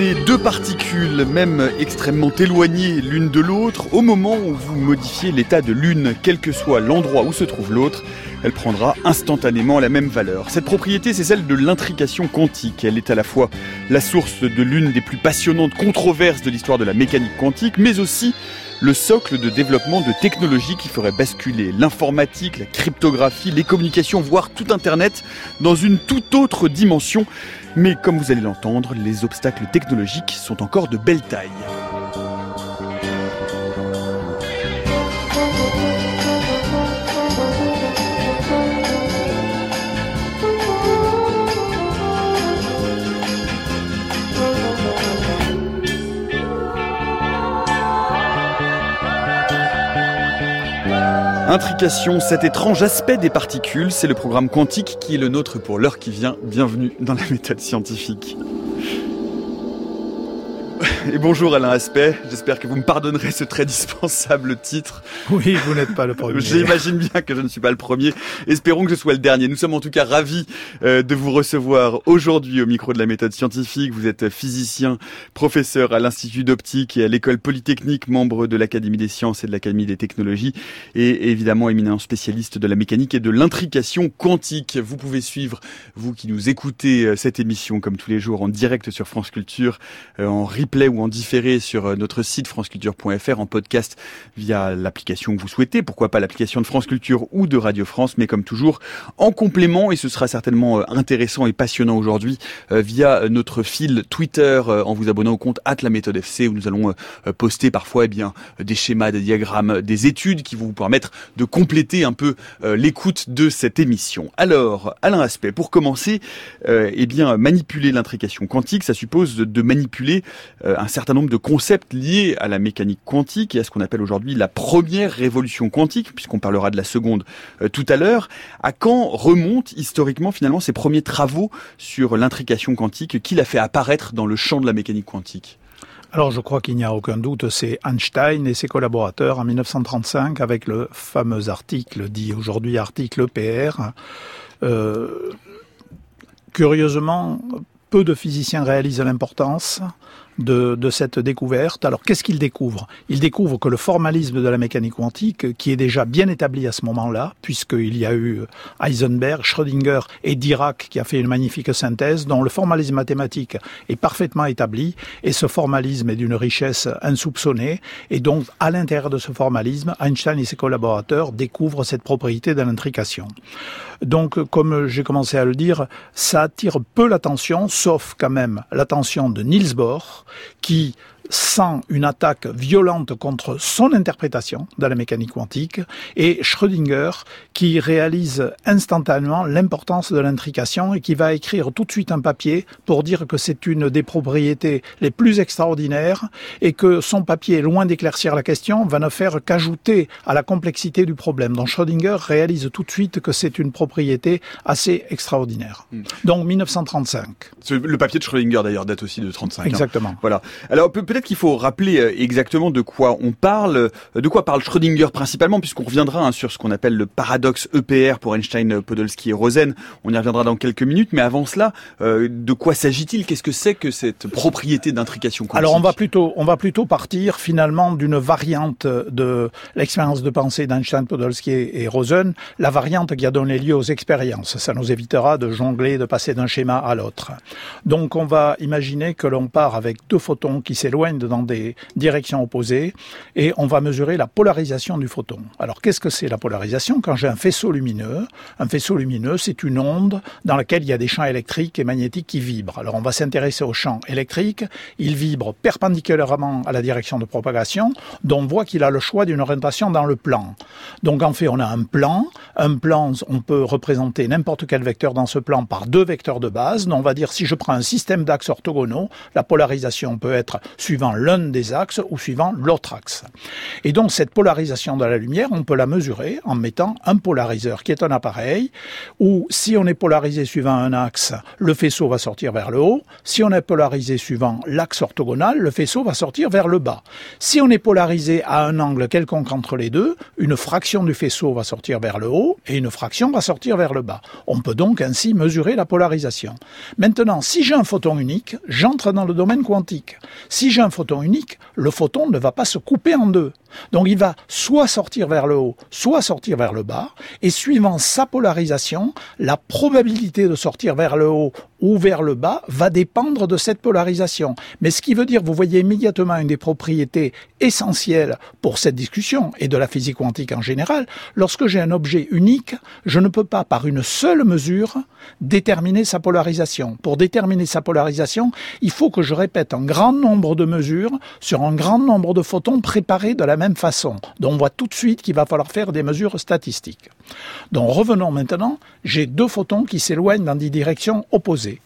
Deux particules, même extrêmement éloignées l'une de l'autre, au moment où vous modifiez l'état de l'une, quel que soit l'endroit où se trouve l'autre, elle prendra instantanément la même valeur. Cette propriété, c'est celle de l'intrication quantique. Elle est à la fois la source de l'une des plus passionnantes controverses de l'histoire de la mécanique quantique, mais aussi le socle de développement de technologies qui ferait basculer l'informatique, la cryptographie, les communications, voire tout Internet dans une toute autre dimension. Mais comme vous allez l'entendre, les obstacles technologiques sont encore de belle taille. Intrication, cet étrange aspect des particules, c'est le programme quantique qui est le nôtre pour l'heure qui vient. Bienvenue dans la méthode scientifique. Et bonjour Alain Aspect, j'espère que vous me pardonnerez ce très dispensable titre. Oui, vous n'êtes pas le premier. J'imagine bien que je ne suis pas le premier. Espérons que je sois le dernier. Nous sommes en tout cas ravis euh, de vous recevoir aujourd'hui au micro de la méthode scientifique. Vous êtes physicien, professeur à l'Institut d'optique et à l'école polytechnique, membre de l'Académie des sciences et de l'Académie des technologies et évidemment éminent spécialiste de la mécanique et de l'intrication quantique. Vous pouvez suivre, vous qui nous écoutez euh, cette émission comme tous les jours en direct sur France Culture, euh, en replay ou en différé sur euh, notre site franceculture.fr, en podcast via l'application que vous souhaitez, pourquoi pas l'application de France Culture ou de Radio France, mais comme toujours en complément, et ce sera certainement euh, intéressant et passionnant aujourd'hui, euh, via notre fil Twitter, en vous abonnant au compte at la méthode FC, où nous allons poster parfois eh bien, des schémas, des diagrammes, des études qui vont vous permettre de compléter un peu l'écoute de cette émission. Alors, Alain Aspect, pour commencer, eh bien, manipuler l'intrication quantique, ça suppose de manipuler un certain nombre de concepts liés à la mécanique quantique et à ce qu'on appelle aujourd'hui la première révolution quantique, puisqu'on parlera de la seconde euh, tout à l'heure. À quand remontent historiquement finalement ces premiers travaux sur l'intrication quantique qu'il a fait apparaître dans le champ de la mécanique quantique? Alors je crois qu'il n'y a aucun doute, c'est Einstein et ses collaborateurs en 1935 avec le fameux article dit aujourd'hui article PR. Euh, curieusement, peu de physiciens réalisent l'importance de, cette découverte. Alors qu'est-ce qu'il découvre? Il découvre que le formalisme de la mécanique quantique, qui est déjà bien établi à ce moment-là, puisqu'il y a eu Heisenberg, Schrödinger et Dirac qui a fait une magnifique synthèse, dont le formalisme mathématique est parfaitement établi, et ce formalisme est d'une richesse insoupçonnée, et donc à l'intérieur de ce formalisme, Einstein et ses collaborateurs découvrent cette propriété de l'intrication. Donc, comme j'ai commencé à le dire, ça attire peu l'attention, sauf quand même l'attention de Niels Bohr, qui sans une attaque violente contre son interprétation de la mécanique quantique, et Schrödinger qui réalise instantanément l'importance de l'intrication et qui va écrire tout de suite un papier pour dire que c'est une des propriétés les plus extraordinaires et que son papier, loin d'éclaircir la question, va ne faire qu'ajouter à la complexité du problème. Donc Schrödinger réalise tout de suite que c'est une propriété assez extraordinaire. Hmm. Donc 1935. Le papier de Schrödinger d'ailleurs date aussi de 35. Hein. Exactement. Voilà. Alors peut-être qu'il faut rappeler euh, exactement de quoi on parle, euh, de quoi parle Schrödinger principalement, puisqu'on reviendra hein, sur ce qu'on appelle le paradoxe EPR pour Einstein, Podolsky et Rosen. On y reviendra dans quelques minutes, mais avant cela, euh, de quoi s'agit-il? Qu'est-ce que c'est que cette propriété d'intrication Alors on va plutôt, on va plutôt partir finalement d'une variante de l'expérience de pensée d'Einstein, Podolsky et Rosen, la variante qui a donné lieu aux expériences. Ça nous évitera de jongler, de passer d'un schéma à l'autre. Donc on va imaginer que l'on part avec deux photons qui s'éloignent dans des directions opposées et on va mesurer la polarisation du photon. Alors qu'est-ce que c'est la polarisation Quand j'ai un faisceau lumineux, un faisceau lumineux c'est une onde dans laquelle il y a des champs électriques et magnétiques qui vibrent. Alors on va s'intéresser aux champs électriques, ils vibrent perpendiculairement à la direction de propagation, dont on voit qu'il a le choix d'une orientation dans le plan. Donc en fait on a un plan, un plan on peut représenter n'importe quel vecteur dans ce plan par deux vecteurs de base. Donc on va dire si je prends un système d'axes orthogonaux, la polarisation peut être suivant l'un des axes ou suivant l'autre axe. Et donc cette polarisation de la lumière, on peut la mesurer en mettant un polariseur qui est un appareil où si on est polarisé suivant un axe, le faisceau va sortir vers le haut. Si on est polarisé suivant l'axe orthogonal, le faisceau va sortir vers le bas. Si on est polarisé à un angle quelconque entre les deux, une fraction du faisceau va sortir vers le haut et une fraction va sortir vers le bas. On peut donc ainsi mesurer la polarisation. Maintenant, si j'ai un photon unique, j'entre dans le domaine quantique. Si un photon unique, le photon ne va pas se couper en deux. Donc il va soit sortir vers le haut, soit sortir vers le bas, et suivant sa polarisation, la probabilité de sortir vers le haut ou vers le bas va dépendre de cette polarisation. Mais ce qui veut dire, vous voyez immédiatement une des propriétés essentielles pour cette discussion et de la physique quantique en général, lorsque j'ai un objet unique, je ne peux pas par une seule mesure déterminer sa polarisation. Pour déterminer sa polarisation, il faut que je répète un grand nombre de mesures sur un grand nombre de photons préparés de la même façon. Donc on voit tout de suite qu'il va falloir faire des mesures statistiques. Donc revenons maintenant, j'ai deux photons qui s'éloignent dans des directions opposées. Rosie.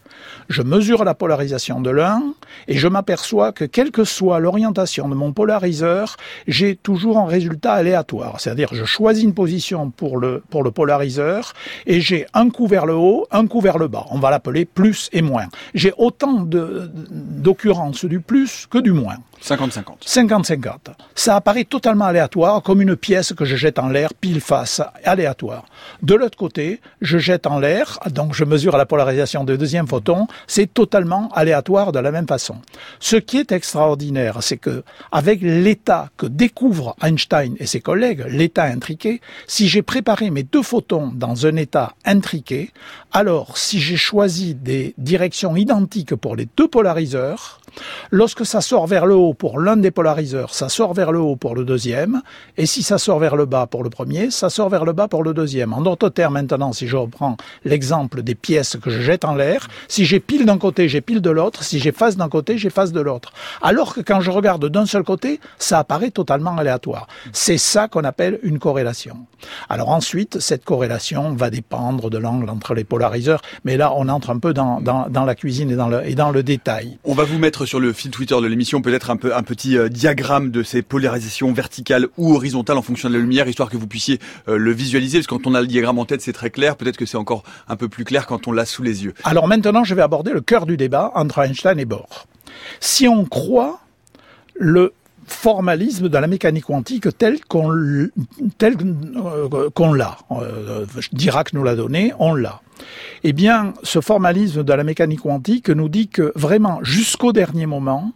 Je mesure la polarisation de l'un et je m'aperçois que quelle que soit l'orientation de mon polariseur, j'ai toujours un résultat aléatoire. C'est-à-dire je choisis une position pour le, pour le polariseur et j'ai un coup vers le haut, un coup vers le bas. On va l'appeler plus et moins. J'ai autant d'occurrences du plus que du moins. 50-50. 50-50. Ça apparaît totalement aléatoire, comme une pièce que je jette en l'air, pile face, aléatoire. De l'autre côté, je jette en l'air, donc je mesure la polarisation du deuxième photon, c'est totalement aléatoire de la même façon. Ce qui est extraordinaire, c'est que, avec l'état que découvrent Einstein et ses collègues, l'état intriqué, si j'ai préparé mes deux photons dans un état intriqué, alors si j'ai choisi des directions identiques pour les deux polariseurs, Lorsque ça sort vers le haut pour l'un des polariseurs, ça sort vers le haut pour le deuxième, et si ça sort vers le bas pour le premier, ça sort vers le bas pour le deuxième. En d'autres termes, maintenant, si je reprends l'exemple des pièces que je jette en l'air, si j'ai pile d'un côté, j'ai pile de l'autre, si j'ai face d'un côté, j'ai face de l'autre. Alors que quand je regarde d'un seul côté, ça apparaît totalement aléatoire. C'est ça qu'on appelle une corrélation. Alors ensuite, cette corrélation va dépendre de l'angle entre les polariseurs, mais là, on entre un peu dans, la cuisine et dans, le, et dans le détail. On va vous mettre sur le fil Twitter de l'émission peut-être un, peu, un petit euh, diagramme de ces polarisations verticales ou horizontales en fonction de la lumière, histoire que vous puissiez euh, le visualiser. Parce que quand on a le diagramme en tête, c'est très clair. Peut-être que c'est encore un peu plus clair quand on l'a sous les yeux. Alors maintenant, je vais aborder le cœur du débat entre Einstein et Bohr. Si on croit le formalisme de la mécanique quantique tel qu'on tel euh, qu'on l'a. Dirac nous l'a donné, on l'a eh bien, ce formalisme de la mécanique quantique nous dit que vraiment, jusqu'au dernier moment,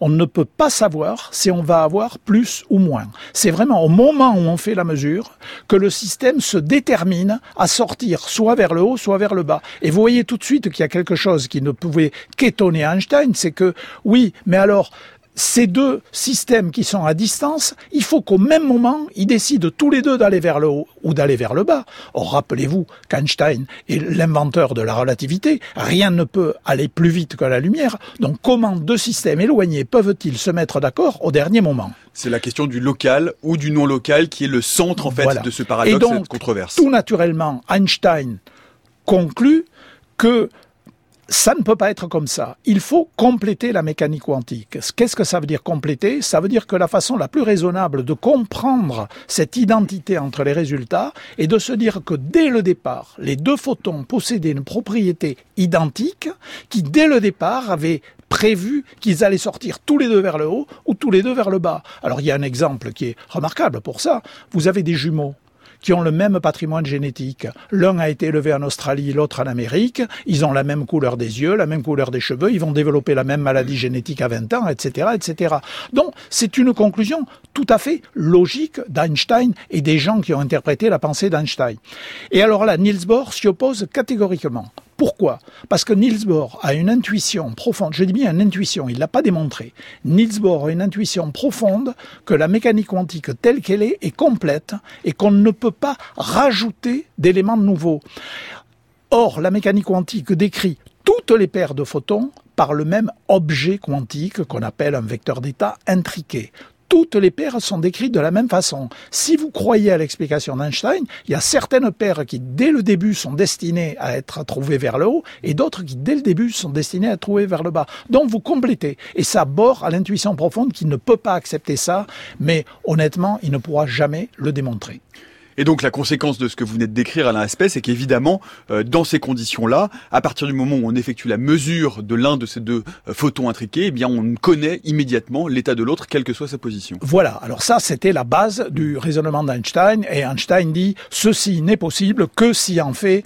on ne peut pas savoir si on va avoir plus ou moins. C'est vraiment au moment où on fait la mesure que le système se détermine à sortir soit vers le haut, soit vers le bas. Et vous voyez tout de suite qu'il y a quelque chose qui ne pouvait qu'étonner Einstein, c'est que oui, mais alors ces deux systèmes qui sont à distance, il faut qu'au même moment, ils décident tous les deux d'aller vers le haut ou d'aller vers le bas. Or, rappelez-vous qu'Einstein est l'inventeur de la relativité. Rien ne peut aller plus vite que la lumière. Donc, comment deux systèmes éloignés peuvent-ils se mettre d'accord au dernier moment? C'est la question du local ou du non local qui est le centre, en fait, de ce paradoxe, Et donc, cette controverse. Tout naturellement, Einstein conclut que ça ne peut pas être comme ça. Il faut compléter la mécanique quantique. Qu'est-ce que ça veut dire compléter? Ça veut dire que la façon la plus raisonnable de comprendre cette identité entre les résultats est de se dire que dès le départ, les deux photons possédaient une propriété identique qui, dès le départ, avait prévu qu'ils allaient sortir tous les deux vers le haut ou tous les deux vers le bas. Alors il y a un exemple qui est remarquable pour ça. Vous avez des jumeaux qui ont le même patrimoine génétique. L'un a été élevé en Australie, l'autre en Amérique. Ils ont la même couleur des yeux, la même couleur des cheveux. Ils vont développer la même maladie génétique à 20 ans, etc., etc. Donc, c'est une conclusion tout à fait logique d'Einstein et des gens qui ont interprété la pensée d'Einstein. Et alors là, Niels Bohr s'y oppose catégoriquement. Pourquoi? Parce que Niels Bohr a une intuition profonde, je dis bien une intuition, il ne l'a pas démontré. Niels Bohr a une intuition profonde que la mécanique quantique telle qu'elle est est complète et qu'on ne peut pas rajouter d'éléments nouveaux. Or, la mécanique quantique décrit toutes les paires de photons par le même objet quantique qu'on appelle un vecteur d'état intriqué toutes les paires sont décrites de la même façon. Si vous croyez à l'explication d'Einstein, il y a certaines paires qui, dès le début, sont destinées à être trouvées vers le haut et d'autres qui, dès le début, sont destinées à être trouvées vers le bas. Donc, vous complétez. Et ça bord à l'intuition profonde qui ne peut pas accepter ça, mais honnêtement, il ne pourra jamais le démontrer. Et donc la conséquence de ce que vous venez de décrire, Alain Aspect, c'est qu'évidemment, euh, dans ces conditions-là, à partir du moment où on effectue la mesure de l'un de ces deux euh, photons intriqués, eh bien on connaît immédiatement l'état de l'autre, quelle que soit sa position. Voilà, alors ça c'était la base du raisonnement d'Einstein, et Einstein dit, ceci n'est possible que si en fait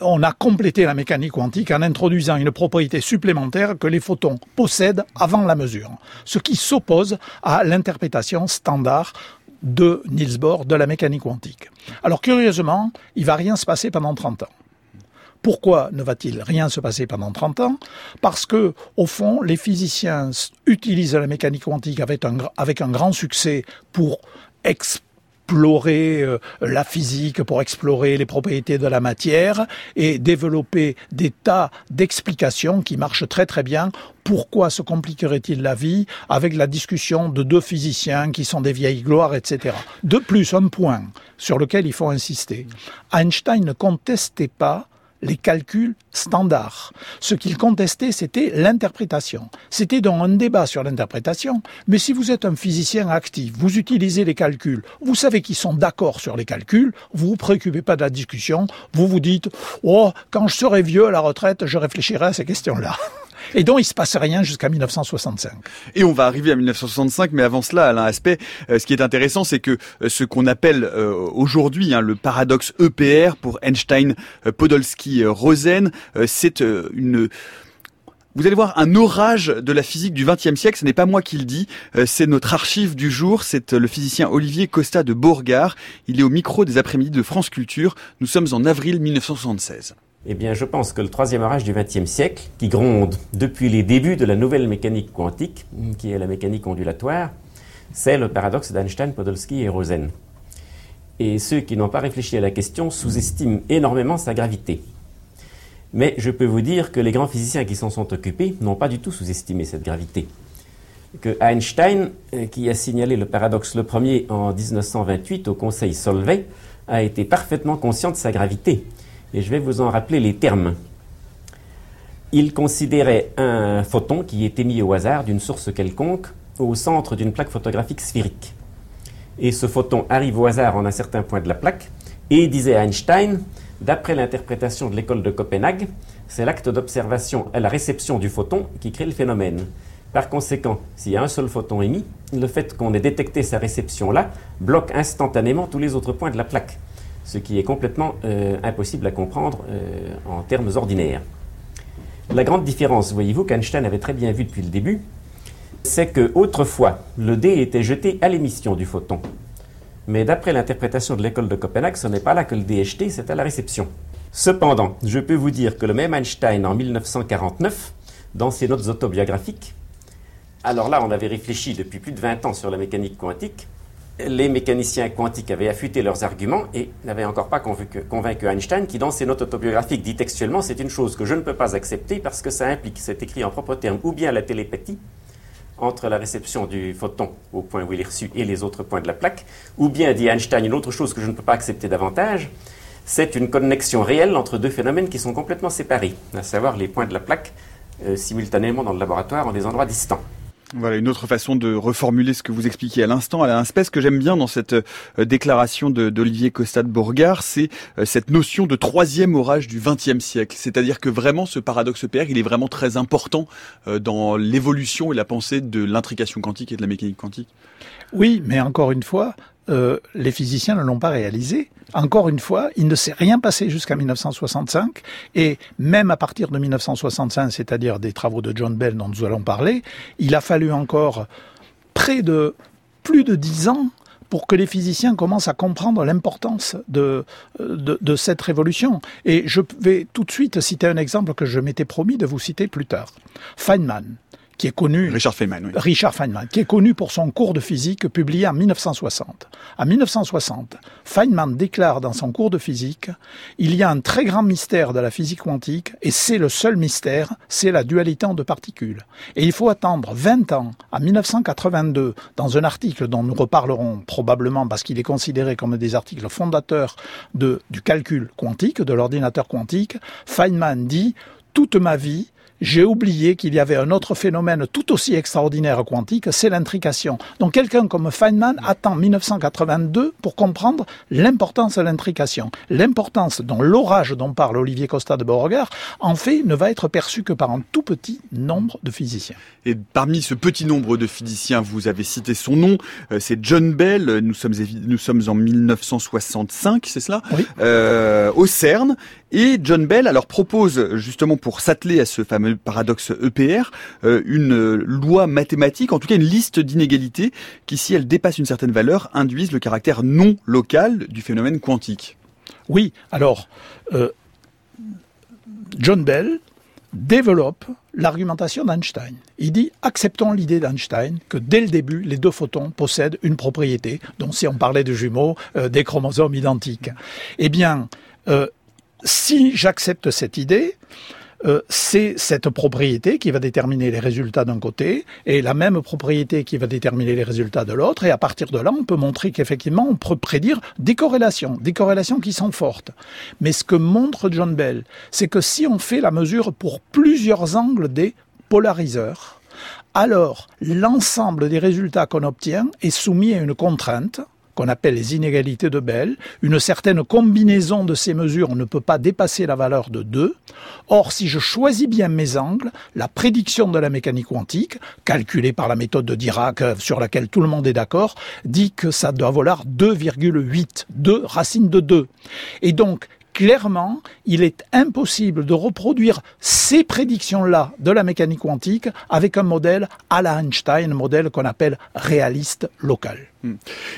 on a complété la mécanique quantique en introduisant une propriété supplémentaire que les photons possèdent avant la mesure, ce qui s'oppose à l'interprétation standard de Niels Bohr de la mécanique quantique. Alors curieusement, il va rien se passer pendant 30 ans. Pourquoi ne va-t-il rien se passer pendant 30 ans? Parce que, au fond, les physiciens utilisent la mécanique quantique avec un, avec un grand succès pour explorer euh, la physique, pour explorer les propriétés de la matière et développer des tas d'explications qui marchent très très bien. Pourquoi se compliquerait-il la vie avec la discussion de deux physiciens qui sont des vieilles gloires, etc. De plus, un point sur lequel il faut insister. Einstein ne contestait pas les calculs standards. Ce qu'il contestait, c'était l'interprétation. C'était donc un débat sur l'interprétation, mais si vous êtes un physicien actif, vous utilisez les calculs, vous savez qu'ils sont d'accord sur les calculs, vous vous préoccupez pas de la discussion, vous vous dites, oh, quand je serai vieux à la retraite, je réfléchirai à ces questions-là. Et donc, il se passe rien jusqu'à 1965. Et on va arriver à 1965, mais avant cela, Alain Aspect, euh, ce qui est intéressant, c'est que euh, ce qu'on appelle euh, aujourd'hui hein, le paradoxe EPR pour Einstein, Podolsky, Rosen, c'est une vous allez voir un orage de la physique du XXe siècle. Ce n'est pas moi qui le dis, c'est notre archive du jour. C'est le physicien Olivier Costa de Bourgard. Il est au micro des après-midi de France Culture. Nous sommes en avril 1976. Eh bien, je pense que le troisième orage du XXe siècle, qui gronde depuis les débuts de la nouvelle mécanique quantique, qui est la mécanique ondulatoire, c'est le paradoxe d'Einstein, Podolsky et Rosen. Et ceux qui n'ont pas réfléchi à la question sous-estiment énormément sa gravité. Mais je peux vous dire que les grands physiciens qui s'en sont occupés n'ont pas du tout sous-estimé cette gravité. Que Einstein, euh, qui a signalé le paradoxe le premier en 1928 au Conseil Solvay, a été parfaitement conscient de sa gravité et je vais vous en rappeler les termes. Il considérait un photon qui est émis au hasard d'une source quelconque au centre d'une plaque photographique sphérique. Et ce photon arrive au hasard en un certain point de la plaque, et disait Einstein, d'après l'interprétation de l'école de Copenhague, c'est l'acte d'observation à la réception du photon qui crée le phénomène. Par conséquent, s'il y a un seul photon émis, le fait qu'on ait détecté sa réception là bloque instantanément tous les autres points de la plaque ce qui est complètement euh, impossible à comprendre euh, en termes ordinaires. La grande différence, voyez-vous, qu'Einstein avait très bien vu depuis le début, c'est que autrefois, le dé était jeté à l'émission du photon. Mais d'après l'interprétation de l'école de Copenhague, ce n'est pas là que le dé est jeté, c'est à la réception. Cependant, je peux vous dire que le même Einstein, en 1949, dans ses notes autobiographiques, alors là, on avait réfléchi depuis plus de 20 ans sur la mécanique quantique, les mécaniciens quantiques avaient affûté leurs arguments et n'avaient encore pas convaincu, Einstein, qui dans ses notes autobiographiques dit textuellement c'est une chose que je ne peux pas accepter parce que ça implique, c'est écrit en propre terme, ou bien la télépathie entre la réception du photon au point où il est reçu et les autres points de la plaque, ou bien, dit Einstein, une autre chose que je ne peux pas accepter davantage, c'est une connexion réelle entre deux phénomènes qui sont complètement séparés, à savoir les points de la plaque euh, simultanément dans le laboratoire en des endroits distants. Voilà une autre façon de reformuler ce que vous expliquiez à l'instant. À l'instant, ce que j'aime bien dans cette euh, déclaration d'Olivier Costa de Bourgard, c'est euh, cette notion de troisième orage du XXe siècle. C'est-à-dire que vraiment, ce paradoxe PR, il est vraiment très important euh, dans l'évolution et la pensée de l'intrication quantique et de la mécanique quantique. Oui, mais encore une fois, euh, les physiciens ne l'ont pas réalisé. Encore une fois, il ne s'est rien passé jusqu'à 1965, et même à partir de 1965, c'est-à-dire des travaux de John Bell dont nous allons parler, il a fallu encore près de plus de dix ans pour que les physiciens commencent à comprendre l'importance de, de, cette révolution. Et je vais tout de suite citer un exemple que je m'étais promis de vous citer plus tard. Feynman, qui est connu. Richard Feynman, oui. Richard Feynman, qui est connu pour son cours de physique publié en 1960. En 1960, Feynman déclare dans son cours de physique, il y a un très grand mystère de la physique quantique, et c'est le seul mystère, c'est la dualité en deux particules. Et il faut attendre 20 ans, en 1982, dans un article dont nous reparlerons probablement parce qu'il est considéré comme des articles fondateurs de, du calcul quantique, de l'ordinateur quantique, Feynman dit, toute ma vie, j'ai oublié qu'il y avait un autre phénomène tout aussi extraordinaire quantique, c'est l'intrication. Donc quelqu'un comme Feynman attend 1982 pour comprendre l'importance de l'intrication. L'importance dont l'orage dont parle Olivier Costa de Beauregard, en fait, ne va être perçu que par un tout petit nombre de physiciens. Et parmi ce petit nombre de physiciens, vous avez cité son nom, euh, c'est John Bell, nous sommes, nous sommes en 1965, c'est cela? Oui. euh, Au CERN. Et John Bell alors propose justement pour s'atteler à ce fameux paradoxe EPR euh, une loi mathématique, en tout cas une liste d'inégalités qui, si elles dépassent une certaine valeur, induisent le caractère non local du phénomène quantique. Oui, alors euh, John Bell développe l'argumentation d'Einstein. Il dit acceptons l'idée d'Einstein que dès le début, les deux photons possèdent une propriété, dont si on parlait de jumeaux, euh, des chromosomes identiques. Eh bien, euh, si j'accepte cette idée, euh, c'est cette propriété qui va déterminer les résultats d'un côté et la même propriété qui va déterminer les résultats de l'autre. Et à partir de là, on peut montrer qu'effectivement, on peut prédire des corrélations, des corrélations qui sont fortes. Mais ce que montre John Bell, c'est que si on fait la mesure pour plusieurs angles des polariseurs, alors l'ensemble des résultats qu'on obtient est soumis à une contrainte qu'on appelle les inégalités de Bell. Une certaine combinaison de ces mesures ne peut pas dépasser la valeur de 2. Or, si je choisis bien mes angles, la prédiction de la mécanique quantique, calculée par la méthode de Dirac, sur laquelle tout le monde est d'accord, dit que ça doit valoir 2,8, 2 racine de 2. Et donc, clairement, il est impossible de reproduire ces prédictions-là de la mécanique quantique avec un modèle à la Einstein, modèle qu'on appelle réaliste local.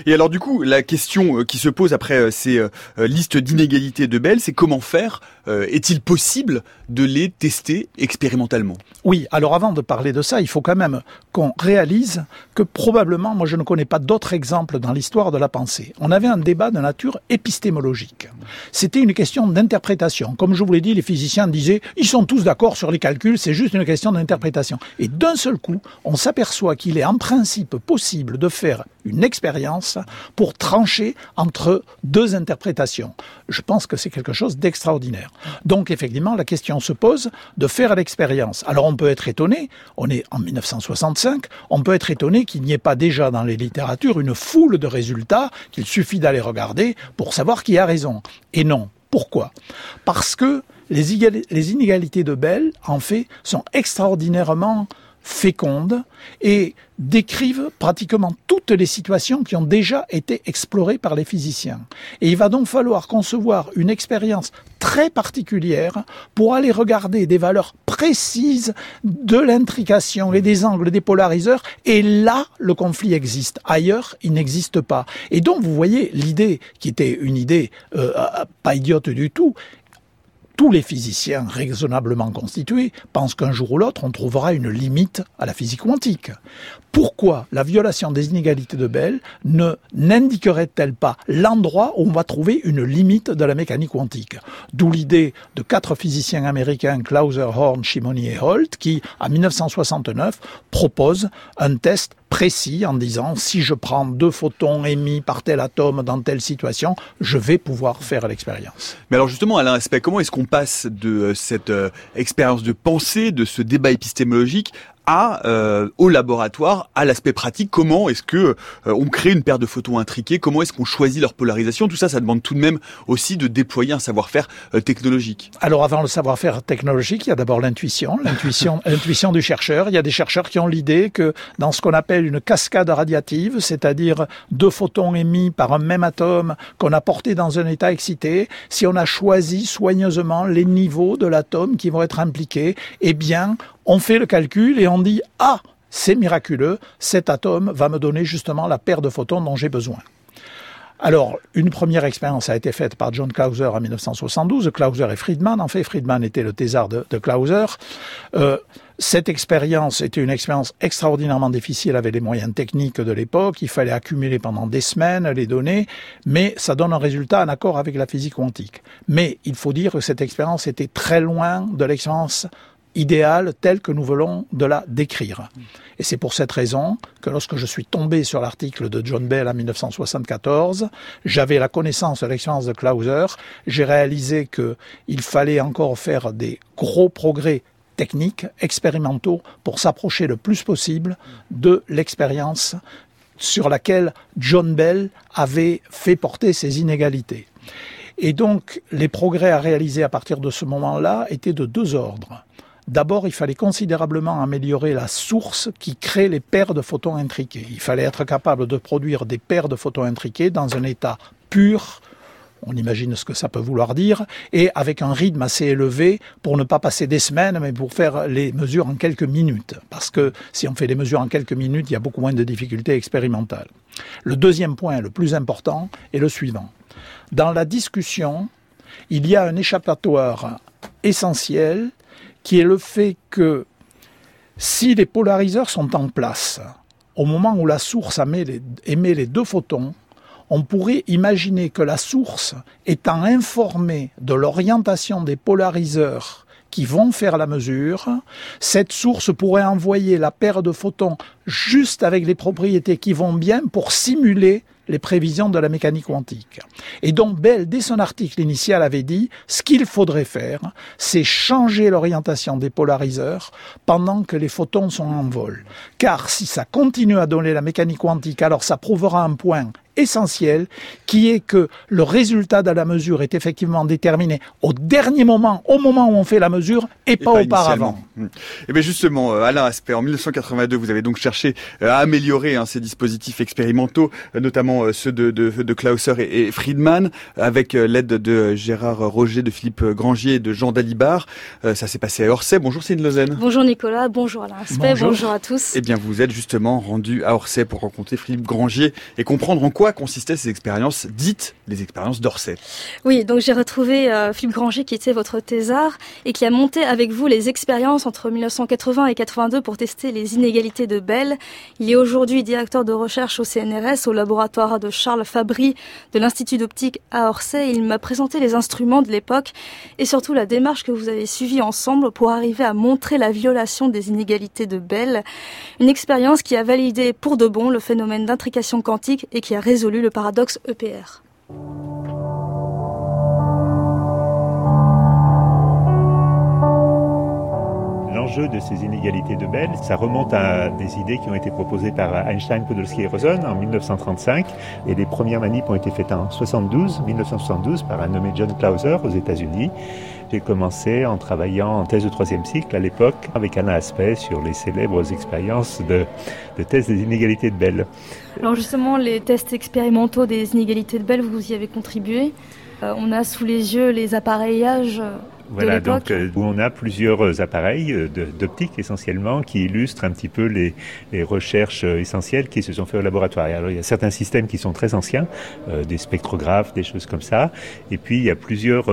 Et alors du coup, la question qui se pose après ces listes d'inégalités de Bell, c'est comment faire Est-il possible de les tester expérimentalement? Oui, alors avant de parler de ça, il faut quand même qu'on réalise que probablement, moi je ne connais pas d'autres exemples dans l'histoire de la pensée. On avait un débat de nature épistémologique. C'était une question d'interprétation. Comme je vous l'ai dit, les physiciens disaient, ils sont tous d'accord sur les calculs, c'est juste une question d'interprétation. Et d'un seul coup, on s'aperçoit qu'il est en principe possible de faire une expérience pour trancher entre deux interprétations. Je pense que c'est quelque chose d'extraordinaire. Donc effectivement, la question se pose de faire l'expérience. Alors on peut être étonné, on est en 1965, on peut être étonné qu'il n'y ait pas déjà dans les littératures une foule de résultats qu'il suffit d'aller regarder pour savoir qui a raison. Et non. Pourquoi? Parce que les inégalités de Bell, en fait, sont extraordinairement fécondes et décrivent pratiquement toutes les situations qui ont déjà été explorées par les physiciens. Et il va donc falloir concevoir une expérience très particulière pour aller regarder des valeurs précises de l'intrication et des angles des polariseurs. Et là, le conflit existe. Ailleurs, il n'existe pas. Et donc, vous voyez, l'idée, qui était une idée euh, pas idiote du tout, tous les physiciens raisonnablement constitués pensent qu'un jour ou l'autre, on trouvera une limite à la physique quantique. Pourquoi la violation des inégalités de Bell ne n'indiquerait-elle pas l'endroit où on va trouver une limite de la mécanique quantique? D'où l'idée de quatre physiciens américains, Clauser, Horn, Shimoni et Holt, qui, en 1969, proposent un test précis en disant si je prends deux photons émis par tel atome dans telle situation, je vais pouvoir faire l'expérience. Mais alors justement, Alain Aspect, comment est-ce qu'on passe de cette euh, expérience de pensée, de ce débat épistémologique à euh, au laboratoire, à l'aspect pratique. Comment est-ce que euh, on crée une paire de photos intriquées Comment est-ce qu'on choisit leur polarisation Tout ça, ça demande tout de même aussi de déployer un savoir-faire euh, technologique. Alors avant le savoir-faire technologique, il y a d'abord l'intuition, l'intuition, l'intuition du chercheur. Il y a des chercheurs qui ont l'idée que dans ce qu'on appelle une cascade radiative, c'est-à-dire deux photons émis par un même atome qu'on a porté dans un état excité, si on a choisi soigneusement les niveaux de l'atome qui vont être impliqués, eh bien on fait le calcul et on dit ah c'est miraculeux, cet atome va me donner justement la paire de photons dont j'ai besoin. alors, une première expérience a été faite par John Clauser en 1972. Clauser et Friedman. En fait, Friedman était le thésard de, de Clauser. Euh, cette expérience était une expérience extraordinairement difficile avec les moyens techniques de l'époque. Il fallait accumuler pendant des semaines les données, mais ça donne un résultat en accord avec la physique quantique. Mais il faut dire que cette expérience était très loin de l'expérience idéale telle que nous voulons de la décrire. Et c'est pour cette raison que lorsque je suis tombé sur l'article de John Bell en 1974, j'avais la connaissance de l'expérience de Clauser, j'ai réalisé qu'il fallait encore faire des gros progrès techniques, expérimentaux, pour s'approcher le plus possible de l'expérience sur laquelle John Bell avait fait porter ses inégalités. Et donc, les progrès à réaliser à partir de ce moment-là étaient de deux ordres. D'abord, il fallait considérablement améliorer la source qui crée les paires de photons intriqués. Il fallait être capable de produire des paires de photons intriqués dans un état pur, on imagine ce que ça peut vouloir dire, et avec un rythme assez élevé pour ne pas passer des semaines, mais pour faire les mesures en quelques minutes. Parce que si on fait les mesures en quelques minutes, il y a beaucoup moins de difficultés expérimentales. Le deuxième point, le plus important, est le suivant. Dans la discussion, il y a un échappatoire essentiel qui est le fait que si les polariseurs sont en place, au moment où la source émet les, deux photons, on pourrait imaginer que la source, étant informée de l'orientation des polariseurs qui vont faire la mesure, cette source pourrait envoyer la paire de photons juste avec les propriétés qui vont bien pour simuler les prévisions de la mécanique quantique. Et donc Bell, dès son article initial, avait dit ce qu'il faudrait faire, c'est changer l'orientation des polariseurs pendant que les photons sont en vol. Car si ça continue à donner la mécanique quantique, alors ça prouvera un point essentiel qui est que le résultat de la mesure est effectivement déterminé au dernier moment, au moment où on fait la mesure et, pas, auparavant. Et eh bien justement, euh, Alain Aspect, en 1982, vous avez donc cherché euh, à améliorer hein, ces dispositifs expérimentaux, euh, notamment ceux de, de, de Clauser et, Friedman, avec l'aide de Gérard Roger, de Philippe Grangier et de Jean Dalibar. Ça s'est passé à Orsay. Bonjour Céline Lausanne. Bonjour Nicolas, bonjour Alain Aspect, bonjour. à tous. Eh bien vous êtes justement rendu à Orsay pour rencontrer Philippe Grangier et comprendre en quoi consistaient ces expériences dites les expériences d'Orsay? Oui, donc j'ai retrouvé euh, Philippe Granger qui était votre thésard et qui a monté avec vous les expériences entre 1980 et 82 pour tester les inégalités de Bell. Il est aujourd'hui directeur de recherche au CNRS, au laboratoire de Charles Fabry de l'Institut d'optique à Orsay. Il m'a présenté les instruments de l'époque et surtout la démarche que vous avez suivie ensemble pour arriver à montrer la violation des inégalités de Bell. Une expérience qui a validé pour de bon le phénomène d'intrication quantique et qui a résolu le paradoxe EPR. L'enjeu de ces inégalités de Bell, ça remonte à des idées qui ont été proposées par Einstein, Podolsky et Rosen en 1935. Et les premières manips ont été faites en 72, 1972 par un nommé John Clauser aux États-Unis. J'ai commencé en travaillant en thèse de troisième cycle à l'époque avec Alain Aspect sur les célèbres expériences de, de des inégalités de Bell. Alors justement, les tests expérimentaux des inégalités de Bell, vous y avez contribué. Euh, on a sous les yeux les appareillages voilà, donc euh, où on a plusieurs euh, appareils euh, d'optique essentiellement qui illustrent un petit peu les, les, recherches essentielles qui se sont faites au laboratoire. alors il y a certains systèmes qui sont très anciens, des spectrographes, des choses comme ça, et puis il y a plusieurs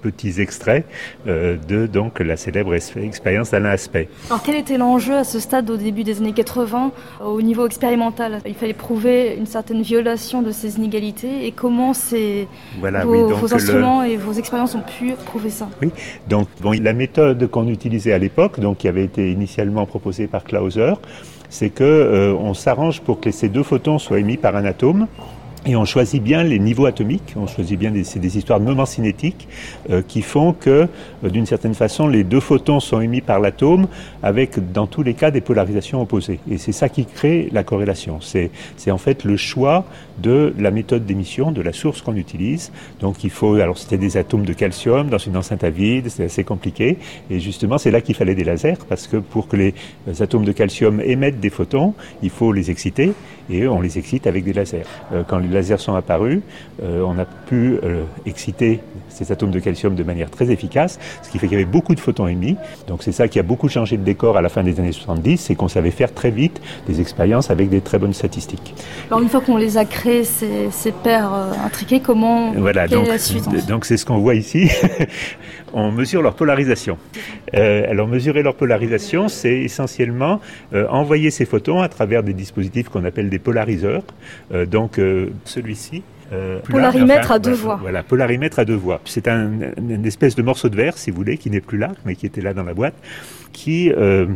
petits extraits de donc la célèbre expérience d'Alain Aspect. Alors quel était l'enjeu à ce stade au début des années 80 au niveau expérimental? Il fallait prouver une certaine violation de ces inégalités. Et comment ces voilà, vos, vos instruments et vos expériences ont pu prouver ça? Oui, donc, la méthode qu'on utilisait à l'époque, donc qui avait été initialement proposée par Clauser, c'est que euh, on s'arrange pour que ces deux photons soient émis par un atome. Et on choisit bien les niveaux atomiques, on choisit bien des, des histoires de moments cinétiques euh, qui font que, euh, d'une certaine façon, les deux photons sont émis par l'atome avec, dans tous les cas, des polarisations opposées. Et c'est ça qui crée la corrélation. C'est en fait le choix de la méthode d'émission, de la source qu'on utilise. Donc il faut, alors c'était des atomes de calcium dans une enceinte à vide, c'est assez compliqué. Et justement, c'est là qu'il fallait des lasers parce que pour que les atomes de calcium émettent des photons, il faut les exciter et on les excite avec des lasers. Euh, quand lasers sont apparus, on a pu exciter ces atomes de calcium de manière très efficace, ce qui fait qu'il y avait beaucoup de photons émis. Donc c'est ça qui a beaucoup changé le décor à la fin des années 70, c'est qu'on savait faire très vite des expériences avec des très bonnes statistiques. Alors une fois qu'on les a créés, ces, ces paires euh, intriquées, comment voilà, donc, la suite Donc c'est ce qu'on voit ici. on mesure leur polarisation. Euh, alors mesurer leur polarisation, c'est essentiellement euh, envoyer ces photons à travers des dispositifs qu'on appelle des polariseurs. Euh, donc celui-ci, euh, polarimètre à deux voies. Voilà, polarimètre à deux voies. C'est un, une espèce de morceau de verre, si vous voulez, qui n'est plus là, mais qui était là dans la boîte, qui euh,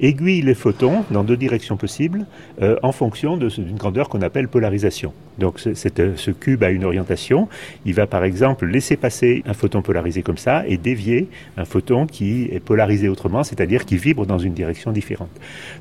aiguille les photons dans deux directions possibles euh, en fonction d'une grandeur qu'on appelle polarisation. Donc cette, ce cube a une orientation. Il va par exemple laisser passer un photon polarisé comme ça et dévier un photon qui est polarisé autrement, c'est-à-dire qui vibre dans une direction différente.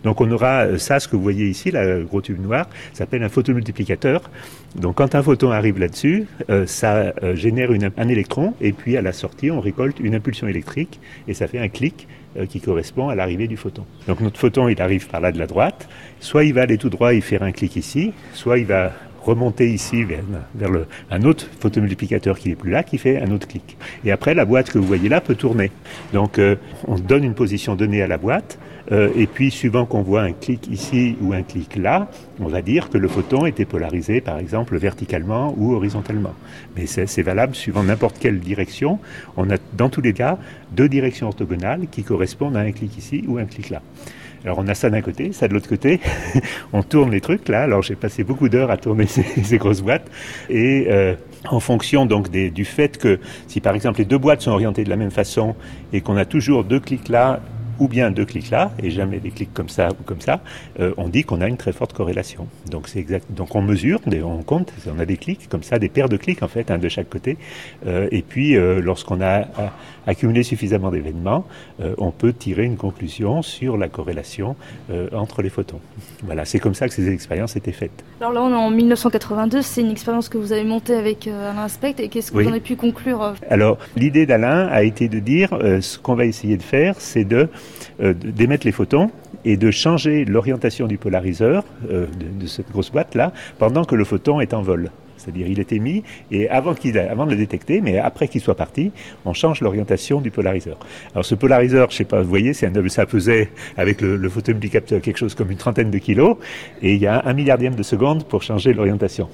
Donc on aura ça, ce que vous voyez ici, le gros tube noir, s'appelle un photomultiplicateur. Donc quand un photon arrive là-dessus, euh, ça euh, génère un électron et puis à la sortie, on récolte une impulsion électrique et ça fait un clic euh, qui correspond à l'arrivée du photon. Donc notre photon, il arrive par là de la droite. Soit il va aller tout droit et faire un clic ici, soit il va remonter ici vers, un autre photomultiplicateur qui n'est plus là, qui fait un autre clic. Et après, la boîte que vous voyez là peut tourner. Donc on donne une position donnée à la boîte, euh, et puis suivant qu'on voit un clic ici ou un clic là, on va dire que le photon était polarisé par exemple verticalement ou horizontalement. Mais c'est valable suivant n'importe quelle direction. On a dans tous les cas deux directions orthogonales qui correspondent à un clic ici ou un clic là. Alors on a ça d'un côté, ça de l'autre côté. on tourne les trucs là. Alors j'ai passé beaucoup d'heures à tourner ces, grosses boîtes et euh, en fonction donc du fait que si par exemple les deux boîtes sont orientées de la même façon et qu'on a toujours deux clics là ou bien deux clics là, et jamais des clics comme ça ou comme ça, euh, on dit qu'on a une très forte corrélation. Donc c'est exact. Donc on mesure, on compte, on a des clics comme ça, des paires de clics en fait, un de chaque côté. Euh, et puis euh, lorsqu'on a, a, accumulé suffisamment d'événements, euh, on peut tirer une conclusion sur la corrélation euh, entre les photons. Voilà, c'est comme ça que ces expériences étaient faites. Alors là, on est en 1982. C'est une expérience que vous avez montée avec euh, Alain Spect. Et qu'est-ce que oui. vous en avez pu conclure Alors l'idée d'Alain a été de dire ce qu'on va essayer de faire, c'est de d'émettre les photons et de changer l'orientation du polariseur de, de, cette grosse boîte là pendant que le photon est en vol. C'est-à-dire il est émis et avant, qu'il avant de le détecter, mais après qu'il soit parti, on change l'orientation du polariseur. Alors ce polariseur, je sais pas, vous voyez, c'est un ça pesait avec le, le photomulticapteur quelque chose comme une trentaine de kilos et il y a un milliardième de seconde pour changer l'orientation.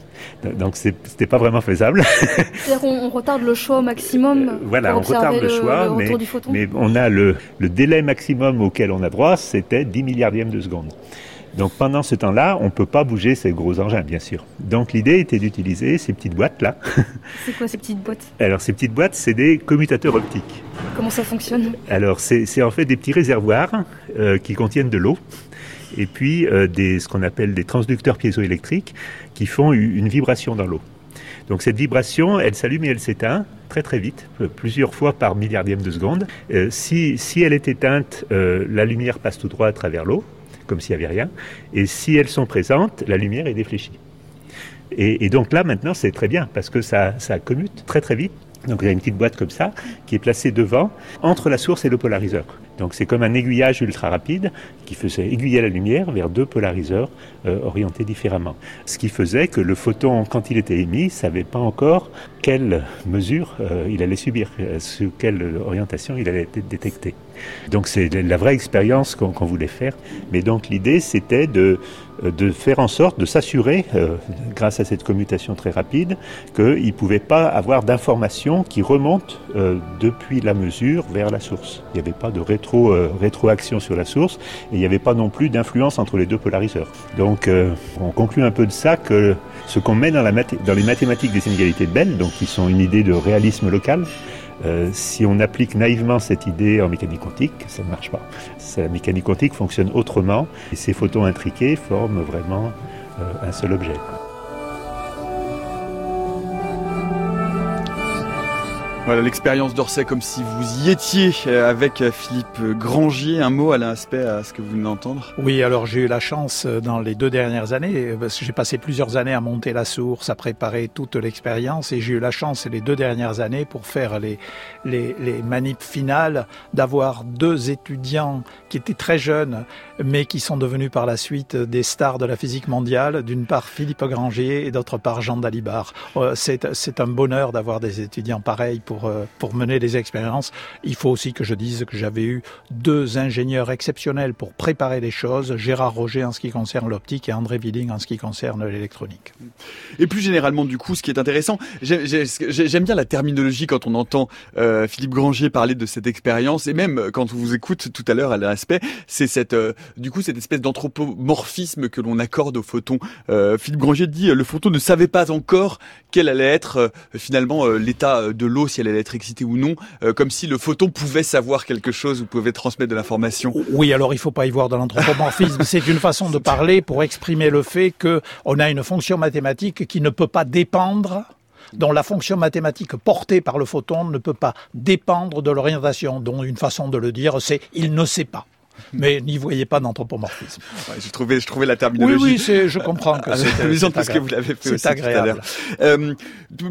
Donc c'était pas vraiment faisable. C'est-à-dire on, on, retarde le choix au maximum. Euh, voilà, on retarde le, le choix, le mais on a le, le délai maximum auquel on a droit, c'était 10 milliardièmes de seconde. Donc pendant ce temps-là, on ne peut pas bouger ces gros engins, bien sûr. Donc l'idée était d'utiliser ces petites boîtes-là. C'est quoi ces petites boîtes? Alors ces petites boîtes, c'est des commutateurs optiques. Comment ça fonctionne? Alors c'est en fait des petits réservoirs euh, qui contiennent de l'eau et puis euh, des, ce qu'on appelle des transducteurs piézoélectriques qui font une vibration dans l'eau. Donc cette vibration, elle s'allume et elle s'éteint très très vite, euh, plusieurs fois par milliardième de seconde. Euh, si, si elle est éteinte, euh, la lumière passe tout droit à travers l'eau comme s'il n'y avait rien. Et si elles sont présentes, la lumière est défléchie. Et, donc là, maintenant, c'est très bien parce que ça, ça commute très très vite. Donc il y a une petite boîte comme ça qui est placée devant, entre la source et le polariseur. Donc c'est comme un aiguillage ultra rapide qui faisait aiguiller la lumière vers deux polariseurs euh, orientés différemment. Ce qui faisait que le photon, quand il était émis, savait pas encore quelle mesure euh, il allait subir, euh, sur quelle orientation il allait être détecté. Donc c'est la vraie expérience qu'on qu voulait faire. Mais donc l'idée c'était de, de faire en sorte de s'assurer, euh, grâce à cette commutation très rapide, qu'il ne pouvait pas avoir d'informations qui remontent euh, depuis la mesure vers la source. Il n'y avait pas de rétro, euh, rétroaction sur la source et il n'y avait pas non plus d'influence entre les deux polariseurs. Donc euh, on conclut un peu de ça que ce qu'on met dans, la dans les mathématiques des inégalités de Bell, donc qui sont une idée de réalisme local, euh, si on applique naïvement cette idée en mécanique quantique, ça ne marche pas. La mécanique quantique fonctionne autrement et ces photons intriqués forment vraiment euh, un seul objet. Voilà l'expérience d'Orsay comme si vous y étiez euh, avec euh, Philippe Grangier. Un mot à l'aspect à ce que vous venez d'entendre Oui, alors j'ai eu la chance euh, dans les deux dernières années, parce que j'ai passé plusieurs années à monter la source, à préparer toute l'expérience, et j'ai eu la chance les deux dernières années pour faire les, les, les manips finales d'avoir deux étudiants qui étaient très jeunes, mais qui sont devenus par la suite des stars de la physique mondiale. D'une part Philippe Grangier et d'autre part Jean Dalibard. C'est un bonheur d'avoir des étudiants pareils pour euh, pour, mener des expériences. Il faut aussi que je dise que j'avais eu deux ingénieurs exceptionnels pour préparer les choses, Gérard Roger en ce qui concerne l'optique et André Willing en ce qui concerne l'électronique. Et plus généralement, du coup, ce qui est intéressant, j'aime bien la terminologie quand on entend euh, Philippe Granger parler de cette expérience, et même quand on vous écoute tout à l'heure à l'aspect, c'est cette, euh, du coup, cette espèce d'anthropomorphisme que l'on accorde au photon. Philippe Granger dit le photon ne savait pas encore quel allait être finalement l'état de l'eau si elle allait être excité ou non, euh, comme si le photon pouvait savoir quelque chose ou pouvait transmettre de l'information. Oui, alors il faut pas y voir de l'anthropomorphisme. C'est une façon de parler pour exprimer le fait que on a une fonction mathématique qui ne peut pas dépendre dont la fonction mathématique portée par le photon ne peut pas dépendre de l'orientation, dont une façon de le dire, c'est il ne sait pas mais n'y voyez pas d'anthropomorphisme. Ouais, je trouvais, je trouvais la terminologie. Oui, oui, je comprends que c'est amusant parce que vous l'avez fait aussi agréable. tout à l'heure.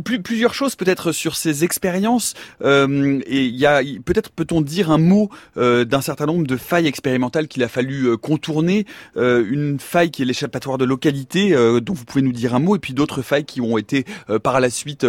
Euh, plusieurs choses peut-être sur ces expériences. Euh, et il y a peut-être peut-on dire un mot euh, d'un certain nombre de failles expérimentales qu'il a fallu euh, contourner. Une faille qui est l'échappatoire de localité, dont vous pouvez nous dire un mot, et puis d'autres failles qui ont été par la suite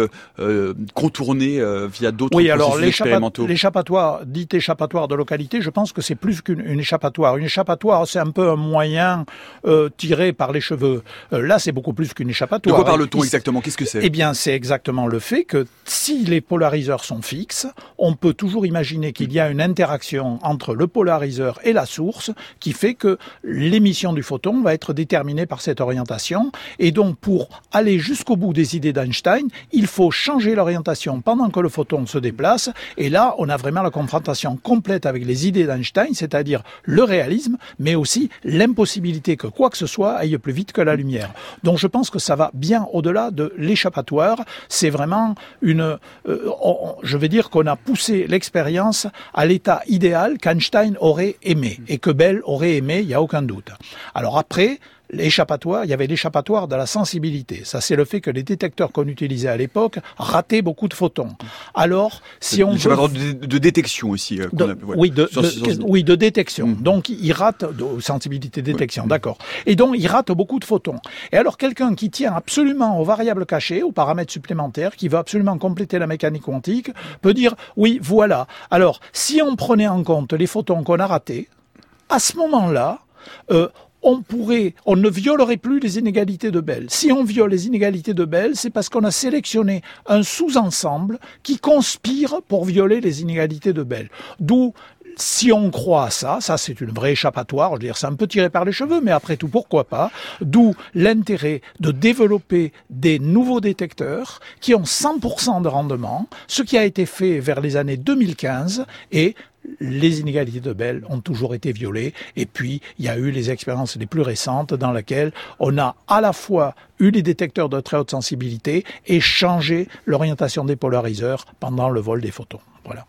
contournées via d'autres oui, alors l'échappatoire, dit échappatoire de localité, je pense que c'est plus qu'une échappatoire une échappatoire, c'est un peu un moyen euh, tiré par les cheveux. Euh, là, c'est beaucoup plus qu'une échappatoire. De quoi parle-t-on exactement? Qu'est-ce que c'est? Eh bien, c'est exactement le fait que si les polariseurs sont fixes, on peut toujours imaginer qu'il y a une interaction entre le polariseur et la source qui fait que l'émission du photon va être déterminée par cette orientation. Et donc, pour aller jusqu'au bout des idées d'Einstein, il faut changer l'orientation pendant que le photon se déplace. Et là, on a vraiment la confrontation complète avec les idées d'Einstein, c'est-à-dire le réalisme, mais aussi l'impossibilité que quoi que ce soit aille plus vite que la lumière. Donc je pense que ça va bien au-delà de l'échappatoire. C'est vraiment une, euh, je vais dire qu'on a poussé l'expérience à l'état idéal qu'Einstein aurait aimé et que Bell aurait aimé, il n'y a aucun doute. Alors après, l'échappatoire, il y avait l'échappatoire de la sensibilité. Ça, c'est le fait que les détecteurs qu'on utilisait à l'époque rataient beaucoup de photons. Alors, si on veut... de, de détection aussi. Euh, oui, de, oui, de détection. Mmh. Donc, il rate de sensibilité détection, d'accord. Et donc, il rate beaucoup de photons. Et alors, quelqu'un qui tient absolument aux variables cachées, aux paramètres supplémentaires, qui veut absolument compléter la mécanique quantique, peut dire oui, voilà. Alors, si on prenait en compte les photons qu'on a ratés, à ce moment-là, euh, on pourrait, on ne violerait plus les inégalités de Bell. Si on viole les inégalités de Bell, c'est parce qu'on a sélectionné un sous-ensemble qui conspire pour violer les inégalités de Bell. D'où si on croit à ça, ça c'est une vraie échappatoire, je veux dire, c'est un peu tiré par les cheveux, mais après tout, pourquoi pas D'où l'intérêt de développer des nouveaux détecteurs qui ont 100% de rendement, ce qui a été fait vers les années 2015, et les inégalités de Bell ont toujours été violées. Et puis, il y a eu les expériences les plus récentes dans lesquelles on a à la fois eu les détecteurs de très haute sensibilité et changé l'orientation des polariseurs pendant le vol des photons. Voilà.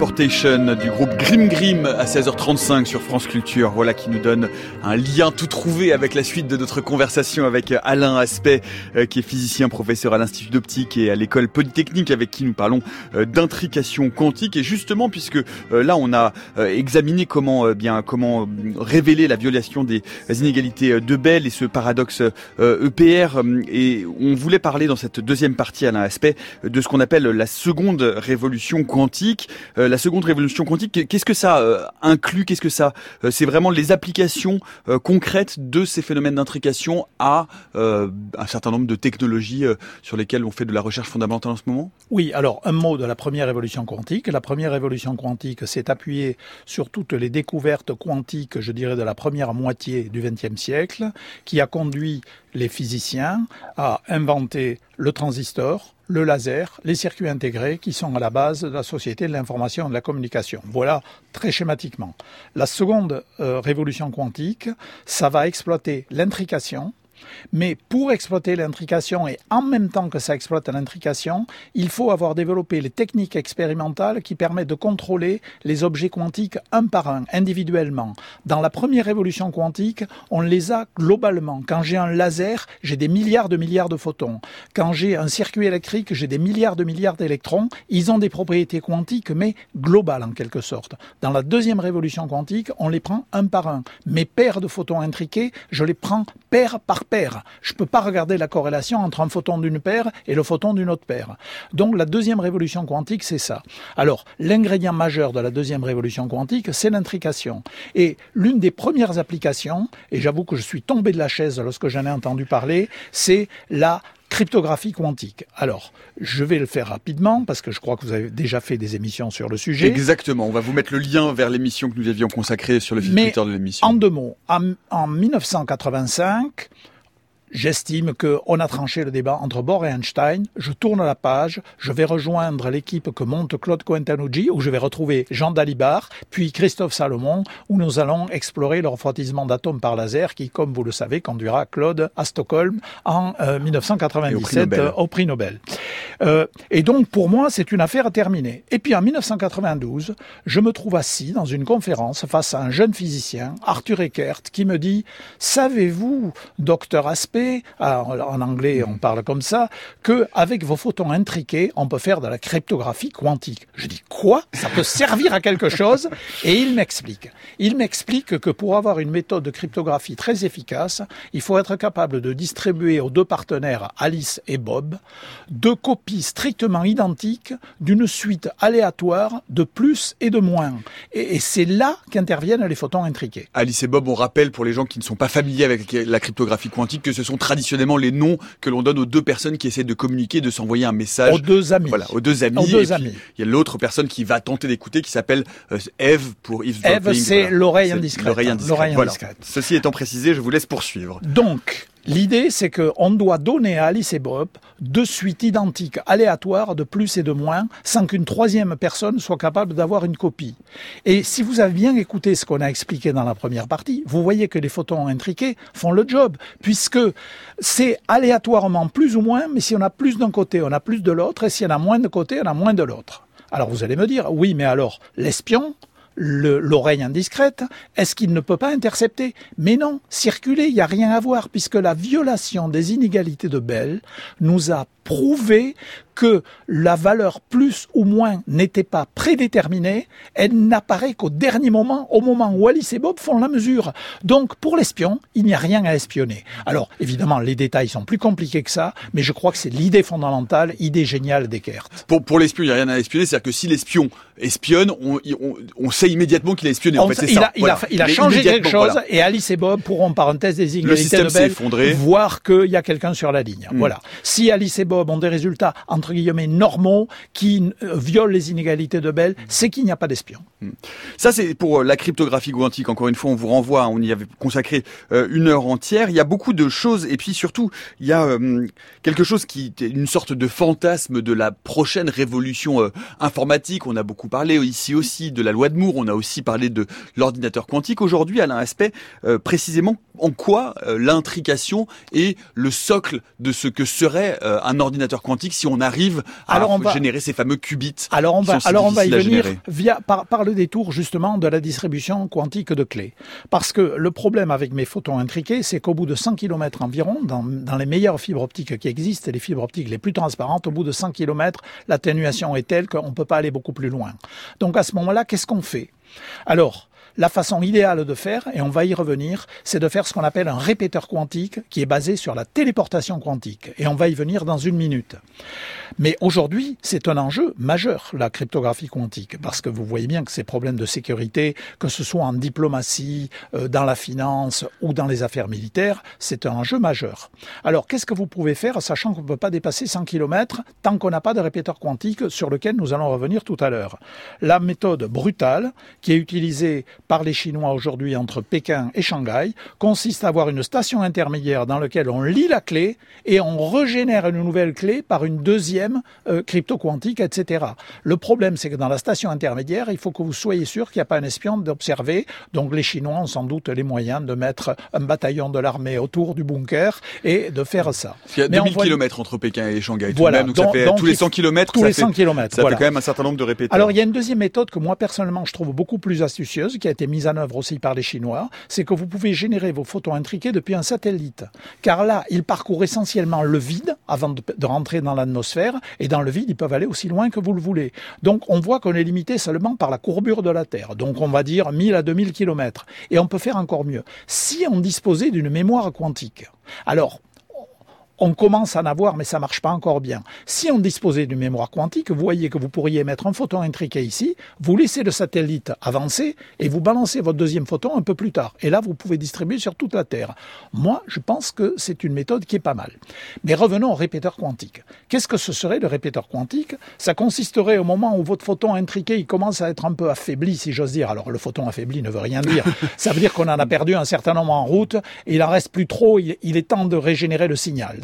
Teleportation du groupe Grim Grim à 16h35 sur France Culture. Voilà qui nous donne un lien tout trouvé avec la suite de notre conversation avec Alain Aspect, euh, qui est physicien professeur à l'Institut d'optique et à l'école polytechnique, avec qui nous parlons euh, d'intrication quantique. Et justement, puisque euh, là on a examiné comment bien comment révéler la violation des inégalités de Bell et ce paradoxe EPR, e et on voulait parler dans cette deuxième partie Alain Aspect de ce qu'on appelle la seconde révolution quantique. Euh, la seconde révolution quantique, qu'est-ce que ça euh, inclut Qu'est-ce que ça euh, C'est vraiment les applications concrètes de ces phénomènes d'intrication à un certain nombre de technologies sur lesquelles on fait de la recherche fondamentale en ce moment? Oui, alors un mot de la première révolution quantique. La première révolution quantique s'est appuyée sur toutes les découvertes quantiques, je dirais, de la première moitié du XXe siècle, qui a conduit les physiciens à inventer le transistor, le laser, les circuits intégrés qui sont à la base de la société de l'information et de la communication. Voilà très schématiquement. La seconde euh, révolution quantique, ça va exploiter l'intrication, mais pour exploiter l'intrication et en même temps que ça exploite l'intrication, il faut avoir développé les techniques expérimentales qui permettent de contrôler les objets quantiques un par un, individuellement. Dans la première révolution quantique, on les a globalement. Quand j'ai un laser, j'ai des milliards de milliards de photons. Quand j'ai un circuit électrique, j'ai des milliards de milliards d'électrons. Ils ont des propriétés quantiques, mais globales en quelque sorte. Dans la deuxième révolution quantique, on les prend un par un. Mes paires de photons intriqués, je les prends paire par paire. Je ne peux pas regarder la corrélation entre un photon d'une paire et le photon d'une autre paire. Donc la deuxième révolution quantique, c'est ça. Alors, l'ingrédient majeur de la deuxième révolution quantique, c'est l'intrication. Et l'une des premières applications, et j'avoue que je suis tombé de la chaise lorsque j'en ai entendu parler, c'est la cryptographie quantique. Alors, je vais le faire rapidement parce que je crois que vous avez déjà fait des émissions sur le sujet. Exactement. On va vous mettre le lien vers l'émission que nous avions consacrée sur le fil Twitter de l'émission. En deux mots, en 1985, J'estime qu'on a tranché le débat entre Bohr et Einstein. Je tourne la page. Je vais rejoindre l'équipe que monte Claude Cointanucci, où je vais retrouver Jean Dalibard, puis Christophe Salomon, où nous allons explorer le refroidissement d'atomes par laser, qui, comme vous le savez, conduira Claude à Stockholm en 1997 euh, au prix Nobel. Euh, et donc, pour moi, c'est une affaire terminée. Et puis, en 1992, je me trouve assis dans une conférence face à un jeune physicien, Arthur Eckert, qui me dit, savez-vous, docteur Aspect, en anglais on parle comme ça, que avec vos photons intriqués, on peut faire de la cryptographie quantique. Je dis quoi? Ça peut servir à quelque chose? Et il m'explique. Il m'explique que pour avoir une méthode de cryptographie très efficace, il faut être capable de distribuer aux deux partenaires, Alice et Bob, deux copies strictement identiques d'une suite aléatoire de plus et de moins. Et, et c'est là qu'interviennent les photons intriqués. Alice et Bob, on rappelle pour les gens qui ne sont pas familiers avec la cryptographie quantique que ce sont traditionnellement les noms que l'on donne aux deux personnes qui essaient de communiquer, de s'envoyer un message. Aux deux amis. Voilà, aux deux amis. deux amis. Il y a l'autre personne qui va tenter d'écouter qui s'appelle euh, Eve pour Eve, c'est l'oreille indiscrète. L'oreille indiscrète. Ceci étant précisé, je vous laisse poursuivre. Donc, L'idée, c'est qu'on doit donner à Alice et Bob deux suites identiques, aléatoires, de plus et de moins, sans qu'une troisième personne soit capable d'avoir une copie. Et si vous avez bien écouté ce qu'on a expliqué dans la première partie, vous voyez que les photons intriqués font le job, puisque c'est aléatoirement plus ou moins, mais si on a plus d'un côté, on a plus de l'autre, et si on a moins de côté, on a moins de l'autre. Alors vous allez me dire, oui, mais alors l'espion, l'oreille indiscrète, est-ce qu'il ne peut pas intercepter? Mais non, circuler, il n'y a rien à voir, puisque la violation des inégalités de Bell nous a prouvé que la valeur plus ou moins n'était pas prédéterminée, elle n'apparaît qu'au dernier moment, au moment où Alice et Bob font la mesure. Donc pour l'espion, il n'y a rien à espionner. Alors évidemment, les détails sont plus compliqués que ça, mais je crois que c'est l'idée fondamentale, idée géniale d'Eckert. Pour, pour l'espion, il n'y a rien à espionner, c'est-à-dire que si l'espion espionne, on, on, sait immédiatement qu'il a espionné. En fait, il, ça. A, il, a, il a changé quelque chose et Alice et Bob pourront, parenthèse des inégalités de Bell, voir qu'il y a quelqu'un sur la ligne. Hmm. Voilà. Si Alice et Bob ont des résultats entre guillemets normaux qui euh, violent les inégalités de Bell, c'est qu'il n'y a pas d'espion. Hmm. Ça, c'est pour euh, la cryptographie quantique. Encore une fois, on vous renvoie, on y avait consacré euh, une heure entière. Il y a beaucoup de choses, et puis surtout, il y a quelque chose qui est une sorte de fantasme de la prochaine révolution informatique. On a beaucoup parlé ici aussi de la loi de Moore, on a aussi parlé de l'ordinateur quantique. Aujourd'hui, Alain Aspect, précisément, en quoi l'intrication est le socle de ce que serait un ordinateur quantique si on a arrive à générer ces fameux qubits. Alors on va, alors on va y venir via par, par le détour justement de la distribution quantique de clés. Parce que le problème avec mes photons intriqués, c'est qu'au bout de 100 km environ, dans, dans les meilleures fibres optiques qui existent, les fibres optiques les plus transparentes, au bout de 100 km, l'atténuation est telle qu'on ne peut pas aller beaucoup plus loin. Donc à ce moment-là, qu'est-ce qu'on fait? Alors, la façon idéale de faire, et on va y revenir, c'est de faire ce qu'on appelle un répéteur quantique qui est basé sur la téléportation quantique. Et on va y venir dans une minute. Mais aujourd'hui, c'est un enjeu majeur, la cryptographie quantique, parce que vous voyez bien que ces problèmes de sécurité, que ce soit en diplomatie, euh, dans la finance ou dans les affaires militaires, c'est un enjeu majeur. Alors, qu'est-ce que vous pouvez faire, sachant qu'on ne peut pas dépasser 100 km tant qu'on n'a pas de répéteur quantique sur lequel nous allons revenir tout à l'heure? La méthode brutale, qui est utilisée par les Chinois aujourd'hui entre Pékin et Shanghai consiste à avoir une station intermédiaire dans laquelle on lit la clé et on régénère une nouvelle clé par une deuxième euh, crypto quantique, etc. Le problème, c'est que dans la station intermédiaire, il faut que vous soyez sûr qu'il n'y a pas un espion d'observer. Donc les Chinois ont sans doute les moyens de mettre un bataillon de l'armée autour du bunker et de faire ça. Il y a 2000 km entre Pékin et Shanghai. Voilà. donc, ça fait tous les 100 km. Tous les 100 km. Ça fait quand même un certain nombre de répéteurs. Alors il y a une deuxième méthode que moi personnellement je trouve beaucoup plus astucieuse, qui a été mise en œuvre aussi par les Chinois, c'est que vous pouvez générer vos photons intriqués depuis un satellite. Car là, ils parcourent essentiellement le vide avant de, rentrer dans l'atmosphère, et dans le vide, ils peuvent aller aussi loin que vous le voulez. Donc on voit qu'on est limité seulement par la courbure de la Terre. Donc on va dire 1000 à 2000 km. Et on peut faire encore mieux. Si on disposait d'une mémoire quantique, alors on commence à en avoir, mais ça marche pas encore bien. Si on disposait d'une mémoire quantique, vous voyez que vous pourriez mettre un photon intriqué ici, vous laissez le satellite avancer et vous balancez votre deuxième photon un peu plus tard. Et là, vous pouvez distribuer sur toute la Terre. Moi, je pense que c'est une méthode qui est pas mal. Mais revenons au répéteur quantique. Qu'est-ce que ce serait le répéteur quantique? Ça consisterait au moment où votre photon intriqué il commence à être un peu affaibli, si j'ose dire. Alors le photon affaibli ne veut rien dire. Ça veut dire qu'on en a perdu un certain nombre en route et il en reste plus trop. Il est temps de régénérer le signal.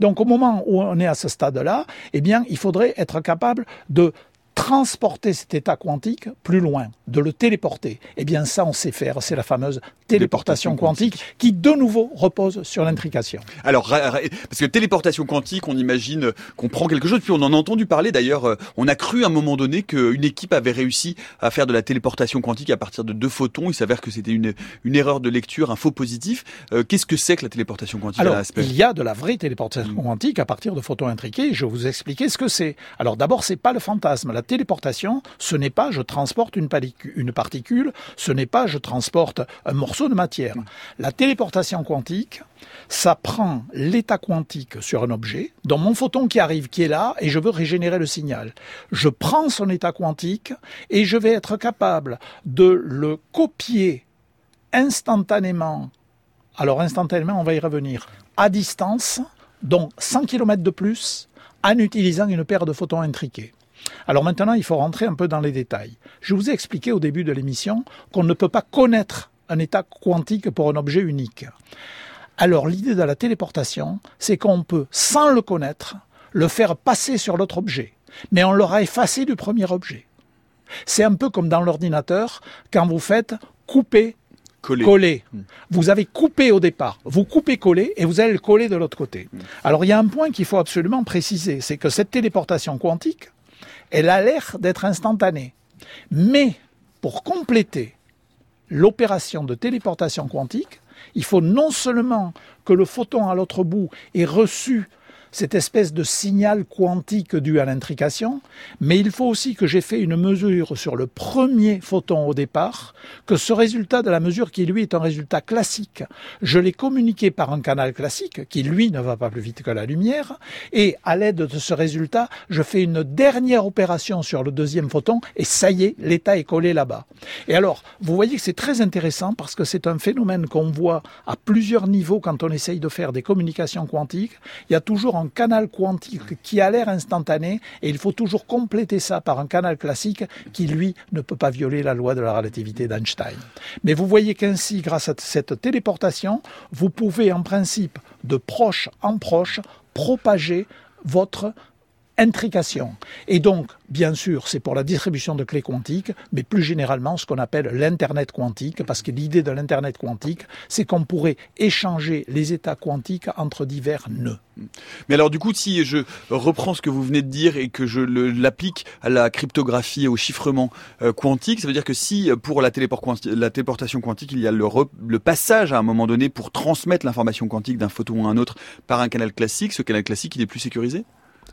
Donc au moment où on est à ce stade-là, eh bien, il faudrait être capable de transporter cet état quantique plus loin, de le téléporter. Eh bien ça, on sait faire, c'est la fameuse téléportation quantique, qui de nouveau repose sur l'intrication. Alors, parce que téléportation quantique, on imagine qu'on prend quelque chose, puis on en a entendu parler d'ailleurs, euh, on a cru à un moment donné qu'une équipe avait réussi à faire de la téléportation quantique à partir de deux photons, il s'avère que c'était une, une erreur de lecture, un faux positif. Euh, qu'est-ce que c'est que la téléportation quantique Alors, il y a de la vraie téléportation mm. quantique à partir de photons intriqués, je vais vous expliquer ce que c'est. Alors d'abord, c'est pas le fantasme, la téléportation, ce n'est pas je transporte une, particule, ce n'est pas je transporte un morceau de matière. La téléportation quantique, ça prend l'état quantique sur un objet, dans mon photon qui arrive, qui est là, et je veux régénérer le signal. Je prends son état quantique et je vais être capable de le copier instantanément. Alors instantanément, on va y revenir. À distance, donc 100 km de plus, en utilisant une paire de photons intriqués. Alors maintenant, il faut rentrer un peu dans les détails. Je vous ai expliqué au début de l'émission qu'on ne peut pas connaître un état quantique pour un objet unique. Alors l'idée de la téléportation, c'est qu'on peut, sans le connaître, le faire passer sur l'autre objet, mais on l'aura effacé du premier objet. C'est un peu comme dans l'ordinateur, quand vous faites couper, coller. Hmm. Vous avez coupé au départ, vous coupez, coller, et vous allez le coller de l'autre côté. Hmm. Alors il y a un point qu'il faut absolument préciser, c'est que cette téléportation quantique, elle a l'air d'être instantanée. Mais pour compléter l'opération de téléportation quantique, il faut non seulement que le photon à l'autre bout ait reçu cette espèce de signal quantique dû à l'intrication, mais il faut aussi que j'ai fait une mesure sur le premier photon au départ, que ce résultat de la mesure qui lui est un résultat classique, je l'ai communiqué par un canal classique qui lui ne va pas plus vite que la lumière, et à l'aide de ce résultat, je fais une dernière opération sur le deuxième photon, et ça y est, l'état est collé là-bas. Et alors, vous voyez que c'est très intéressant parce que c'est un phénomène qu'on voit à plusieurs niveaux quand on essaye de faire des communications quantiques. Il y a toujours un canal quantique qui a l'air instantané et il faut toujours compléter ça par un canal classique qui, lui, ne peut pas violer la loi de la relativité d'Einstein. Mais vous voyez qu'ainsi, grâce à cette téléportation, vous pouvez en principe, de proche en proche, propager votre intrication. Et donc, bien sûr, c'est pour la distribution de clés quantiques, mais plus généralement ce qu'on appelle l'Internet quantique, parce que l'idée de l'Internet quantique, c'est qu'on pourrait échanger les états quantiques entre divers nœuds. Mais alors du coup, si je reprends ce que vous venez de dire et que je l'applique à la cryptographie et au chiffrement euh, quantique, ça veut dire que si pour la, la téléportation quantique, il y a le, le, passage à un moment donné pour transmettre l'information quantique d'un photon à un autre par un canal classique, ce canal classique, il est plus sécurisé?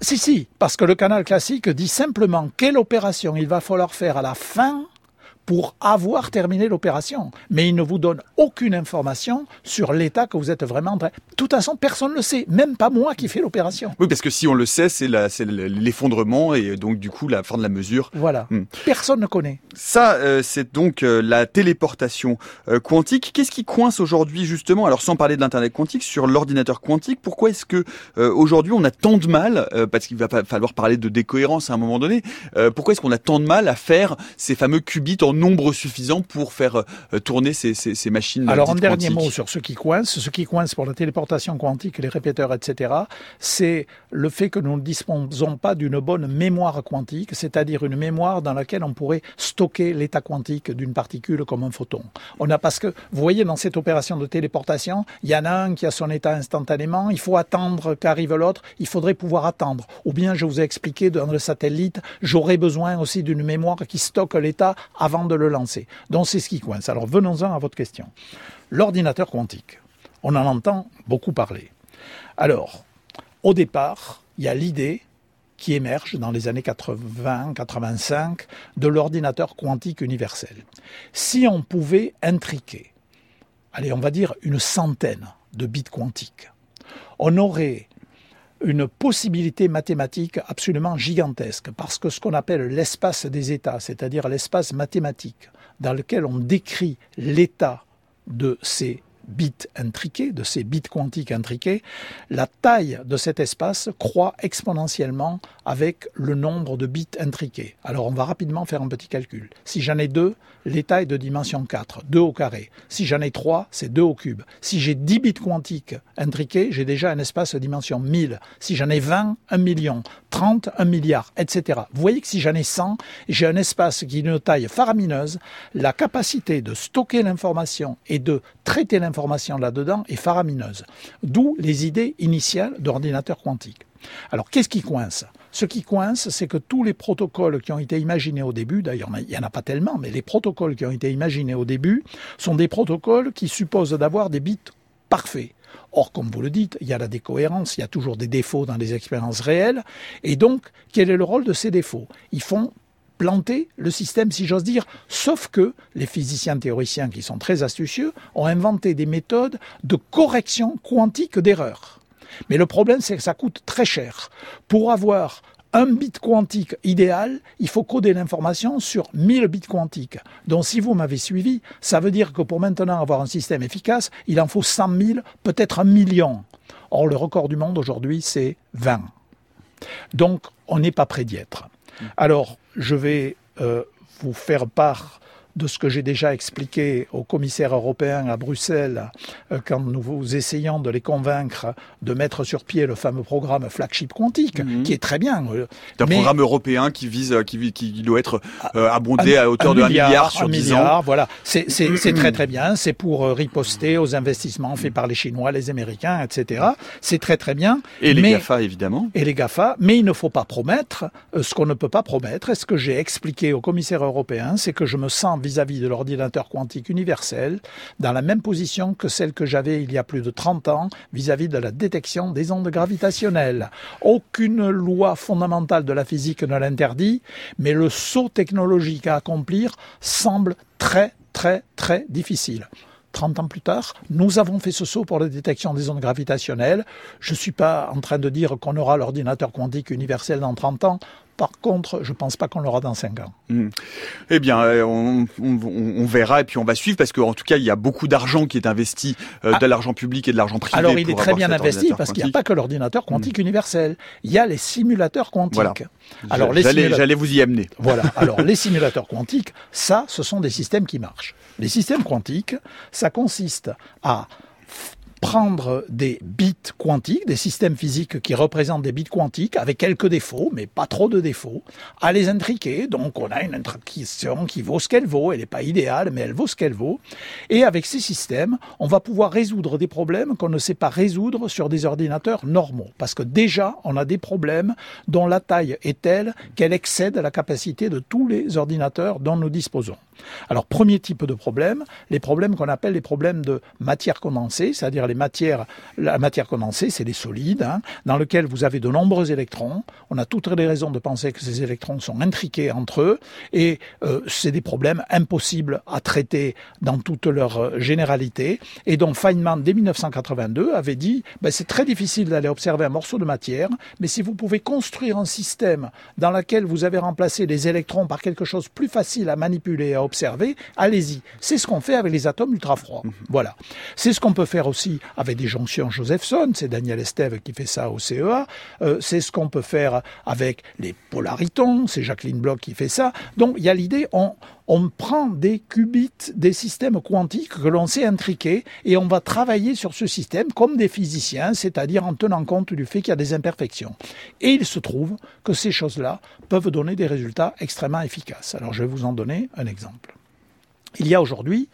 Si, si, parce que le canal classique dit simplement quelle opération il va falloir faire à la fin pour avoir terminé l'opération. Mais il ne vous donne aucune information sur l'état que vous êtes vraiment en train. De toute façon, personne ne le sait, même pas moi qui fais l'opération. Oui, parce que si on le sait, c'est l'effondrement et donc du coup la fin de la mesure. Voilà. Hmm. Personne ne connaît. Ça, euh, c'est donc euh, la téléportation euh, quantique. Qu'est-ce qui coince aujourd'hui justement? Alors sans parler de l'internet quantique, sur l'ordinateur quantique, pourquoi est-ce que aujourd'hui on a tant de mal, parce qu'il va falloir parler de décohérence à un moment donné, pourquoi est-ce qu'on a tant de mal à faire ces fameux qubits en nombre suffisant pour faire euh, tourner ces, ces, machines. Alors, un dernier mot sur ce qui coince. Ce qui coince pour la téléportation quantique, les répéteurs, etc., c'est le fait que nous ne disposons pas d'une bonne mémoire quantique, c'est-à-dire une mémoire dans laquelle on pourrait stocker l'état quantique d'une particule comme un photon. On a parce que, vous voyez, dans cette opération de téléportation, il y en a un qui a son état instantanément, il faut attendre qu'arrive l'autre, il faudrait pouvoir attendre. Ou bien, je vous ai expliqué, dans le satellite, j'aurais besoin aussi d'une mémoire qui stocke l'état avant de le lancer. Donc c'est ce qui coince. Alors venons-en à votre question. L'ordinateur quantique, on en entend beaucoup parler. Alors, au départ, il y a l'idée qui émerge dans les années 80-85 de l'ordinateur quantique universel. Si on pouvait intriquer, allez, on va dire une centaine de bits quantiques, on aurait une possibilité mathématique absolument gigantesque, parce que ce qu'on appelle l'espace des états, c'est-à-dire l'espace mathématique dans lequel on décrit l'état de ces bits intriqués, de ces bits quantiques intriqués, la taille de cet espace croît exponentiellement avec le nombre de bits intriqués. Alors on va rapidement faire un petit calcul. Si j'en ai deux, l'état est de dimension 4, 2 au carré. Si j'en ai 3, c'est 2 au cube. Si j'ai 10 bits quantiques intriqués, j'ai déjà un espace de dimension 1000. Si j'en ai 20, 1 million. 30, 1 milliard, etc. Vous voyez que si j'en ai 100, j'ai un espace qui est d'une taille faramineuse. La capacité de stocker l'information et de traiter l'information là-dedans est faramineuse. D'où les idées initiales d'ordinateurs quantiques. Alors, qu'est-ce qui coince? Ce qui coince, c'est que tous les protocoles qui ont été imaginés au début, d'ailleurs, il n'y en a pas tellement, mais les protocoles qui ont été imaginés au début sont des protocoles qui supposent d'avoir des bits parfaits. Or, comme vous le dites, il y a la décohérence, il y a toujours des défauts dans les expériences réelles. Et donc, quel est le rôle de ces défauts? Ils font planter le système, si j'ose dire, sauf que les physiciens théoriciens, qui sont très astucieux, ont inventé des méthodes de correction quantique d'erreurs. Mais le problème, c'est que ça coûte très cher. Pour avoir un bit quantique idéal, il faut coder l'information sur 1000 bits quantiques. Donc si vous m'avez suivi, ça veut dire que pour maintenant avoir un système efficace, il en faut 100 000, peut-être un million. Or, le record du monde aujourd'hui, c'est 20. Donc, on n'est pas prêt d'y être. Alors, je vais euh, vous faire part de ce que j'ai déjà expliqué aux commissaires européens à Bruxelles euh, quand nous essayons de les convaincre de mettre sur pied le fameux programme flagship quantique, mhm. qui est très bien. Euh, un programme européen qui vise, euh, qui, qui doit être abondé à hauteur de 1 milliard, sur 10 ans. Voilà, c'est très très bien. C'est pour riposter aux investissements faits par les Chinois, les Américains, etc. C'est très très bien. Et les GAFA évidemment. Et les GAFA, mais il ne faut pas promettre ce qu'on ne peut pas promettre. Et ce que j'ai expliqué aux commissaires européens, c'est que je me sens vis-à-vis de l'ordinateur quantique universel dans la même position que celle que j'avais il y a plus de 30 ans vis-à-vis de la détection des ondes gravitationnelles. Aucune loi fondamentale de la physique ne l'interdit, mais le saut technologique à accomplir semble très très très difficile. 30 ans plus tard, nous avons fait ce saut pour la détection des ondes gravitationnelles. Je ne suis pas en train de dire qu'on aura l'ordinateur quantique universel dans 30 ans. Par contre, je ne pense pas qu'on l'aura dans 5 ans. Hmm. Eh bien, euh, on, verra et puis on va suivre parce qu'en tout cas, il y a beaucoup d'argent qui est investi, euh, ah. de l'argent public et de l'argent privé. Alors, il est très bien investi parce qu'il n'y a pas que l'ordinateur quantique hmm. universel. Il y a les simulateurs quantiques. Voilà. Alors, j'allais vous y amener. Voilà. Alors, les simulateurs quantiques, ça, ce sont des systèmes qui marchent. Les systèmes quantiques, ça consiste à prendre des bits quantiques, des systèmes physiques qui représentent des bits quantiques avec quelques défauts, mais pas trop de défauts, à les intriquer. Donc on a une intrication qui vaut ce qu'elle vaut, elle n'est pas idéale, mais elle vaut ce qu'elle vaut. Et avec ces systèmes, on va pouvoir résoudre des problèmes qu'on ne sait pas résoudre sur des ordinateurs normaux. Parce que déjà, on a des problèmes dont la taille est telle qu'elle excède la capacité de tous les ordinateurs dont nous disposons. Alors, premier type de problème, les problèmes qu'on appelle les problèmes de matière condensée, c'est-à-dire les matières, la matière condensée, c'est des solides, hein, dans lesquels vous avez de nombreux électrons. On a toutes les raisons de penser que ces électrons sont intriqués entre eux, et euh, c'est des problèmes impossibles à traiter dans toute leur euh, généralité, et dont Feynman, dès 1982, avait dit, ben, c'est très difficile d'aller observer un morceau de matière, mais si vous pouvez construire un système dans lequel vous avez remplacé les électrons par quelque chose plus facile à manipuler et à observer, allez-y. C'est ce qu'on fait avec les atomes ultra froids. Mhm. Voilà. C'est ce qu'on peut faire aussi avec des jonctions Josephson. C'est Daniel Estève qui fait ça au CEA. Euh, c'est ce qu'on peut faire avec les polaritons. C'est Jacqueline Bloch qui fait ça. Donc il y a l'idée, on, on prend des qubits, des systèmes quantiques que l'on sait intriquer, et on va travailler sur ce système comme des physiciens, c'est-à-dire en tenant compte du fait qu'il y a des imperfections. Et il se trouve que ces choses-là peuvent donner des résultats extrêmement efficaces. Alors je vais vous en donner un exemple. Il y a aujourd'hui,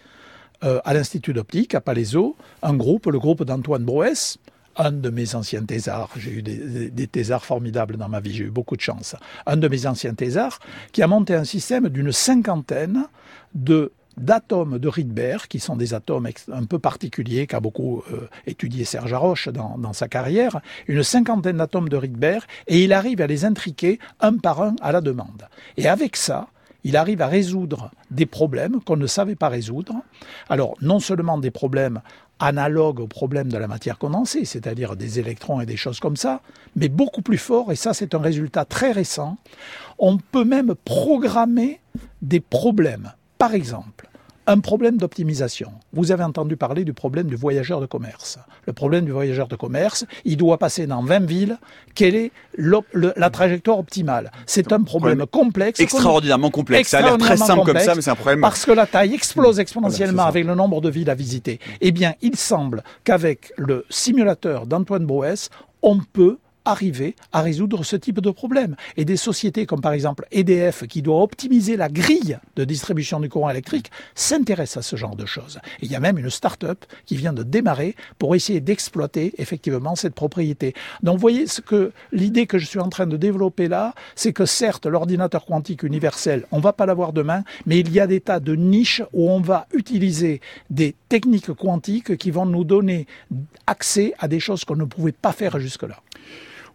euh, à l'Institut d'optique, à Palaiso, un groupe, le groupe d'Antoine Broès, un de mes anciens thésards, j'ai eu des, thésards formidables dans ma vie, j'ai eu beaucoup de chance, un de mes anciens thésards, qui a monté un système d'une cinquantaine de d'atomes de Rydberg, qui sont des atomes un peu particuliers qu'a beaucoup euh, étudié Serge Haroche dans, dans, sa carrière, une cinquantaine d'atomes de Rydberg, et il arrive à les intriquer un par un à la demande. Et avec ça, il arrive à résoudre des problèmes qu'on ne savait pas résoudre. Alors, non seulement des problèmes analogues aux problèmes de la matière condensée, c'est-à-dire des électrons et des choses comme ça, mais beaucoup plus fort, et ça c'est un résultat très récent, on peut même programmer des problèmes. Par exemple, un problème d'optimisation. Vous avez entendu parler du problème du voyageur de commerce. Le problème du voyageur de commerce, il doit passer dans 20 villes. Quelle est la trajectoire optimale? C'est un problème complexe. Extraordinairement complexe. ça a l'air très simple comme ça, mais c'est un problème. Parce que la taille explose exponentiellement avec le nombre de villes à visiter. Eh bien, il semble qu'avec le simulateur d'Antoine Brouès, on peut arriver à résoudre ce type de problème. Et des sociétés comme par exemple EDF, qui doit optimiser la grille de distribution du courant électrique, s'intéressent à ce genre de choses. Et il y a même une start-up qui vient de démarrer pour essayer d'exploiter effectivement cette propriété. Donc vous voyez ce que l'idée que je suis en train de développer là, c'est que certes l'ordinateur quantique universel, on va pas l'avoir demain, mais il y a des tas de niches où on va utiliser des techniques quantiques qui vont nous donner accès à des choses qu'on ne pouvait pas faire jusque-là.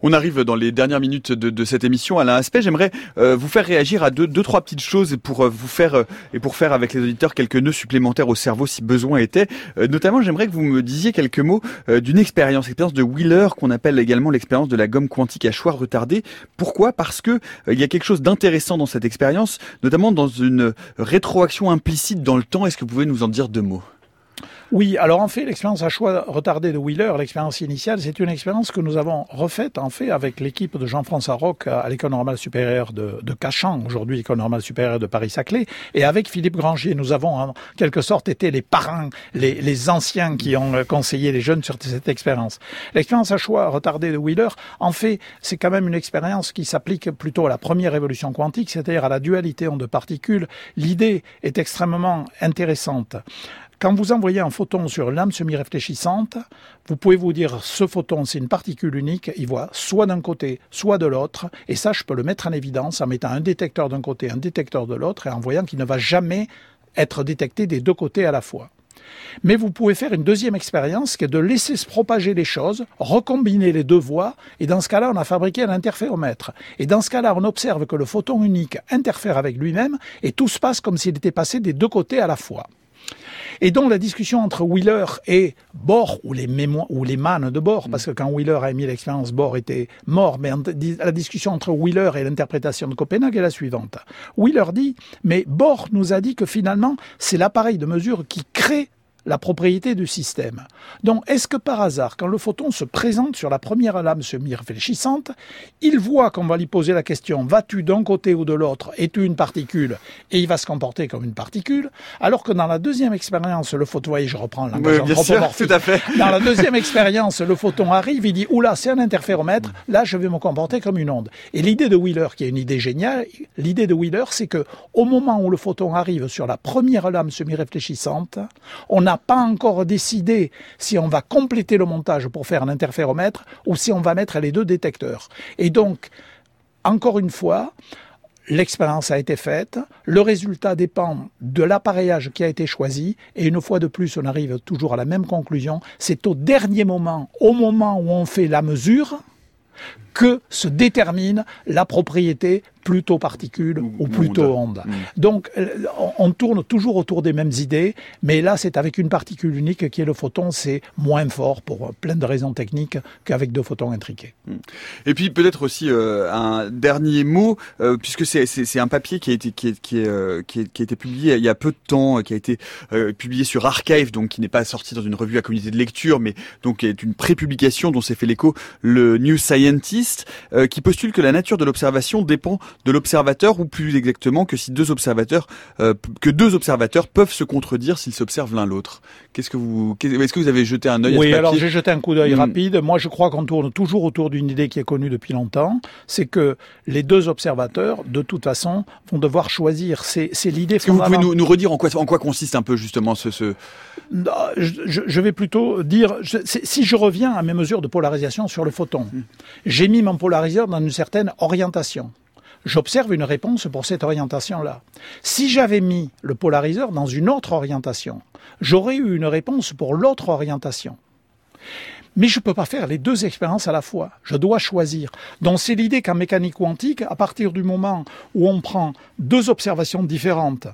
On arrive dans les dernières minutes de, cette émission. Alain Aspect, j'aimerais euh, vous faire réagir à deux, deux, trois petites choses pour euh, vous faire euh, et pour faire avec les auditeurs quelques nœuds supplémentaires au cerveau si besoin était. notamment, j'aimerais que vous me disiez quelques mots d'une expérience, expérience de Wheeler qu'on appelle également l'expérience de la gomme quantique à choix retardé. Pourquoi? Parce que il y a quelque chose d'intéressant dans cette expérience, notamment dans une rétroaction implicite dans le temps. Est-ce que vous pouvez nous en dire deux mots? Oui, alors en fait, l'expérience à choix retardé de Wheeler, l'expérience initiale, c'est une expérience que nous avons refaite en fait avec l'équipe de Jean-François Roch à l'École normale supérieure de, Cachan, aujourd'hui l'École normale supérieure de Paris-Saclay, et avec Philippe Granger. Nous avons en quelque sorte été les parrains, les, anciens qui ont conseillé les jeunes sur cette expérience. L'expérience à choix retardé de Wheeler, en fait, c'est quand même une expérience qui s'applique plutôt à la première révolution quantique, c'est-à-dire à la dualité en deux particules. L'idée est extrêmement intéressante. Quand vous envoyez un photon sur une lame semi-réfléchissante, vous pouvez vous dire ce photon, c'est une particule unique, il voit soit d'un côté, soit de l'autre, et ça, je peux le mettre en évidence en mettant un détecteur d'un côté, un détecteur de l'autre, et en voyant qu'il ne va jamais être détecté des deux côtés à la fois. Mais vous pouvez faire une deuxième expérience qui est de laisser se propager les choses, recombiner les deux voies, et dans ce cas-là, on a fabriqué un interféromètre. Et dans ce cas-là, on observe que le photon unique interfère avec lui-même, et tout se passe comme s'il était passé des deux côtés à la fois. Et donc la discussion entre Wheeler et Bohr, ou les mémoires, ou les mannes de Bohr, parce que quand Wheeler a émis l'expérience, Bohr était mort, mais la discussion entre Wheeler et l'interprétation de Copenhague est la suivante. Wheeler dit, mais Bohr nous a dit que finalement, c'est l'appareil de mesure qui crée la propriété du système. Donc, est-ce que par hasard, quand le photon se présente sur la première lame semi-réfléchissante, il voit qu'on va lui poser la question vas-tu d'un côté ou de l'autre Es-tu une particule Et il va se comporter comme une particule. Alors que dans la deuxième expérience, le photon, voyez, je reprends oui, sûr, tout à fait. Dans la deuxième expérience, le photon arrive, il dit oula, c'est un interféromètre. Là, je vais me comporter comme une onde. Et l'idée de Wheeler, qui est une idée géniale, l'idée de Wheeler, c'est que au moment où le photon arrive sur la première lame semi-réfléchissante, on pas encore décidé si on va compléter le montage pour faire un interféromètre ou si on va mettre les deux détecteurs. Et donc, encore une fois, L'expérience a été faite, le résultat dépend de l'appareillage qui a été choisi, et une fois de plus, on arrive toujours à la même conclusion, c'est au dernier moment, au moment où on fait la mesure, que se détermine la propriété plutôt particule ou, plutôt onde. Mm. Donc euh, on tourne toujours autour des mêmes idées, mais là c'est avec une particule unique qui est le photon, c'est moins fort pour plein de raisons techniques qu'avec deux photons intriqués. Mm. Et puis peut-être aussi euh, un dernier mot, euh, puisque c'est un papier qui a été qui, est, qui, est, qui, qui, a été publié il y a peu de temps, qui a été publié sur Archive, donc qui n'est pas sorti dans une revue à communauté de lecture, mais donc qui est une prépublication dont s'est fait l'écho le New Scientist, qui postule que la nature de l'observation dépend de l'observateur ou plus exactement que si deux observateurs euh, que deux observateurs peuvent se contredire s'ils s'observent l'un l'autre. Qu'est-ce que vous est-ce que vous avez jeté un œil Oui, à ce alors j'ai jeté un coup d'œil hmm. rapide. Moi, je crois qu'on tourne toujours autour d'une idée qui est connue depuis longtemps, c'est que les deux observateurs, de toute façon, vont devoir choisir. C'est l'idée. Est-ce que vous pouvez nous, nous, redire en quoi en quoi consiste un peu justement ce, ce... Je, je, vais plutôt dire si je reviens à mes mesures de polarisation sur le photon, hmm. j'ai mis mon polariseur dans une certaine orientation j'observe une réponse pour cette orientation-là. Si j'avais mis le polariseur dans une autre orientation, j'aurais eu une réponse pour l'autre orientation. Mais je ne peux pas faire les deux expériences à la fois. Je dois choisir. Donc c'est l'idée qu'en mécanique quantique, à partir du moment où on prend deux observations différentes,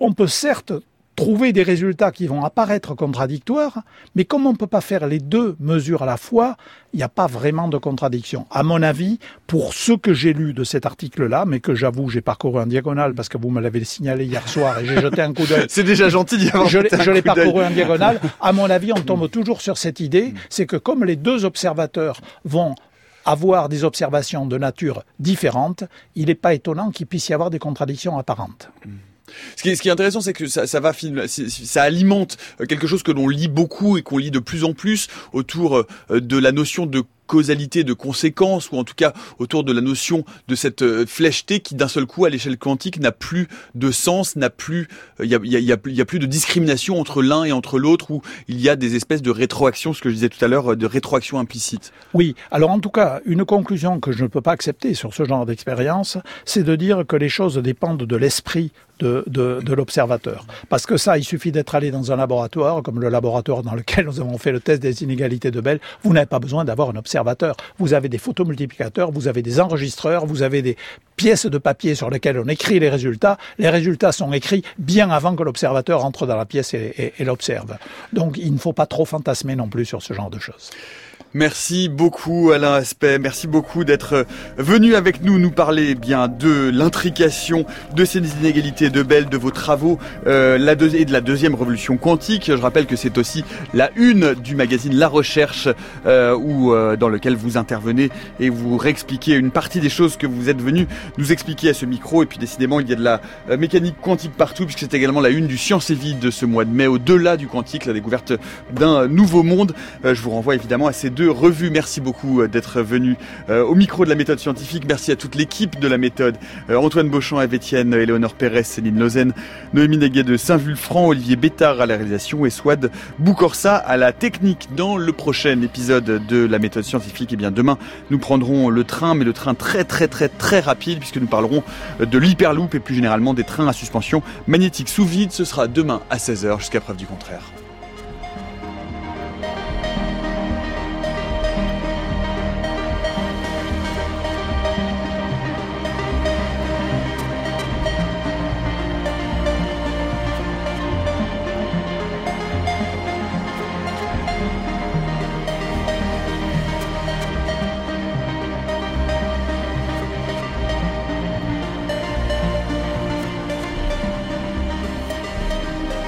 on peut certes trouver des résultats qui vont apparaître contradictoires, mais comme on ne peut pas faire les deux mesures à la fois, il n'y a pas vraiment de contradiction. À mon avis, pour ce que j'ai lu de cet article-là, mais que j'avoue, j'ai parcouru en diagonale parce que vous me l'avez signalé hier soir et j'ai jeté un coup d'œil. C'est déjà gentil d'y avoir Je, je l'ai parcouru en diagonale. À mon avis, on tombe toujours sur cette idée, c'est que comme les deux observateurs vont avoir des observations de nature différente, il n'est pas étonnant qu'il puisse y avoir des contradictions apparentes. Ce qui est, intéressant, c'est que ça, alimente quelque chose que l'on lit beaucoup et qu'on lit de plus en plus autour euh, de la notion de causalité, de conséquence, ou en tout cas autour de la notion de cette euh, flèche qui d'un seul coup à l'échelle quantique n'a plus de sens, n'a plus, il a, y, a, plus de discrimination entre l'un et entre l'autre, où il y a des espèces de rétroaction, ce que je disais tout à l'heure, euh, de rétroaction implicite. Oui, alors en tout cas, une conclusion que je ne peux pas accepter sur ce genre d'expérience, c'est de dire que les choses dépendent de l'esprit de l'observateur. Parce que ça, il suffit d'être allé dans un laboratoire, comme le laboratoire dans lequel nous avons fait le test des inégalités de Bell, vous n'avez pas besoin d'avoir un observateur vous avez des photomultiplicateurs, vous avez des enregistreurs, vous avez des pièces de papier sur lesquelles on écrit les résultats. Les résultats sont écrits bien avant que l'observateur entre dans la pièce et l'observe. Donc il ne faut pas trop fantasmer non plus sur ce genre de choses. Merci beaucoup Alain Aspect, merci beaucoup d'être euh, venu avec nous nous parler eh bien de l'intrication de ces inégalités de Bell, de vos travaux euh, la et de la deuxième révolution quantique. Je rappelle que c'est aussi la une du magazine La Recherche euh, où, euh, dans lequel vous intervenez et vous réexpliquez une partie des choses que vous êtes venu nous expliquer à ce micro. Et puis décidément il y a de la mécanique quantique partout puisque c'est également la une du Science et Vie de ce mois de mai au-delà du quantique, la découverte d'un nouveau monde. je vous renvoie évidemment à ces deux revue. Merci beaucoup euh, d'être venu euh, au micro de la méthode scientifique. Merci à toute l'équipe de la méthode. Euh, Antoine Beauchamp, Eve Etienne, Éléonore Pérez, Céline Lausanne, Noémie Neguet de Saint-Vulfranc, Olivier Bétard à la réalisation et Swad Boucorsa à la technique. Dans le prochain épisode de la méthode scientifique, eh bien demain, nous prendrons le train, mais le train très très très très rapide puisque nous parlerons de l'hyperloop et plus généralement des trains à suspension magnétique sous vide. Ce sera demain à 16h jusqu'à preuve du contraire.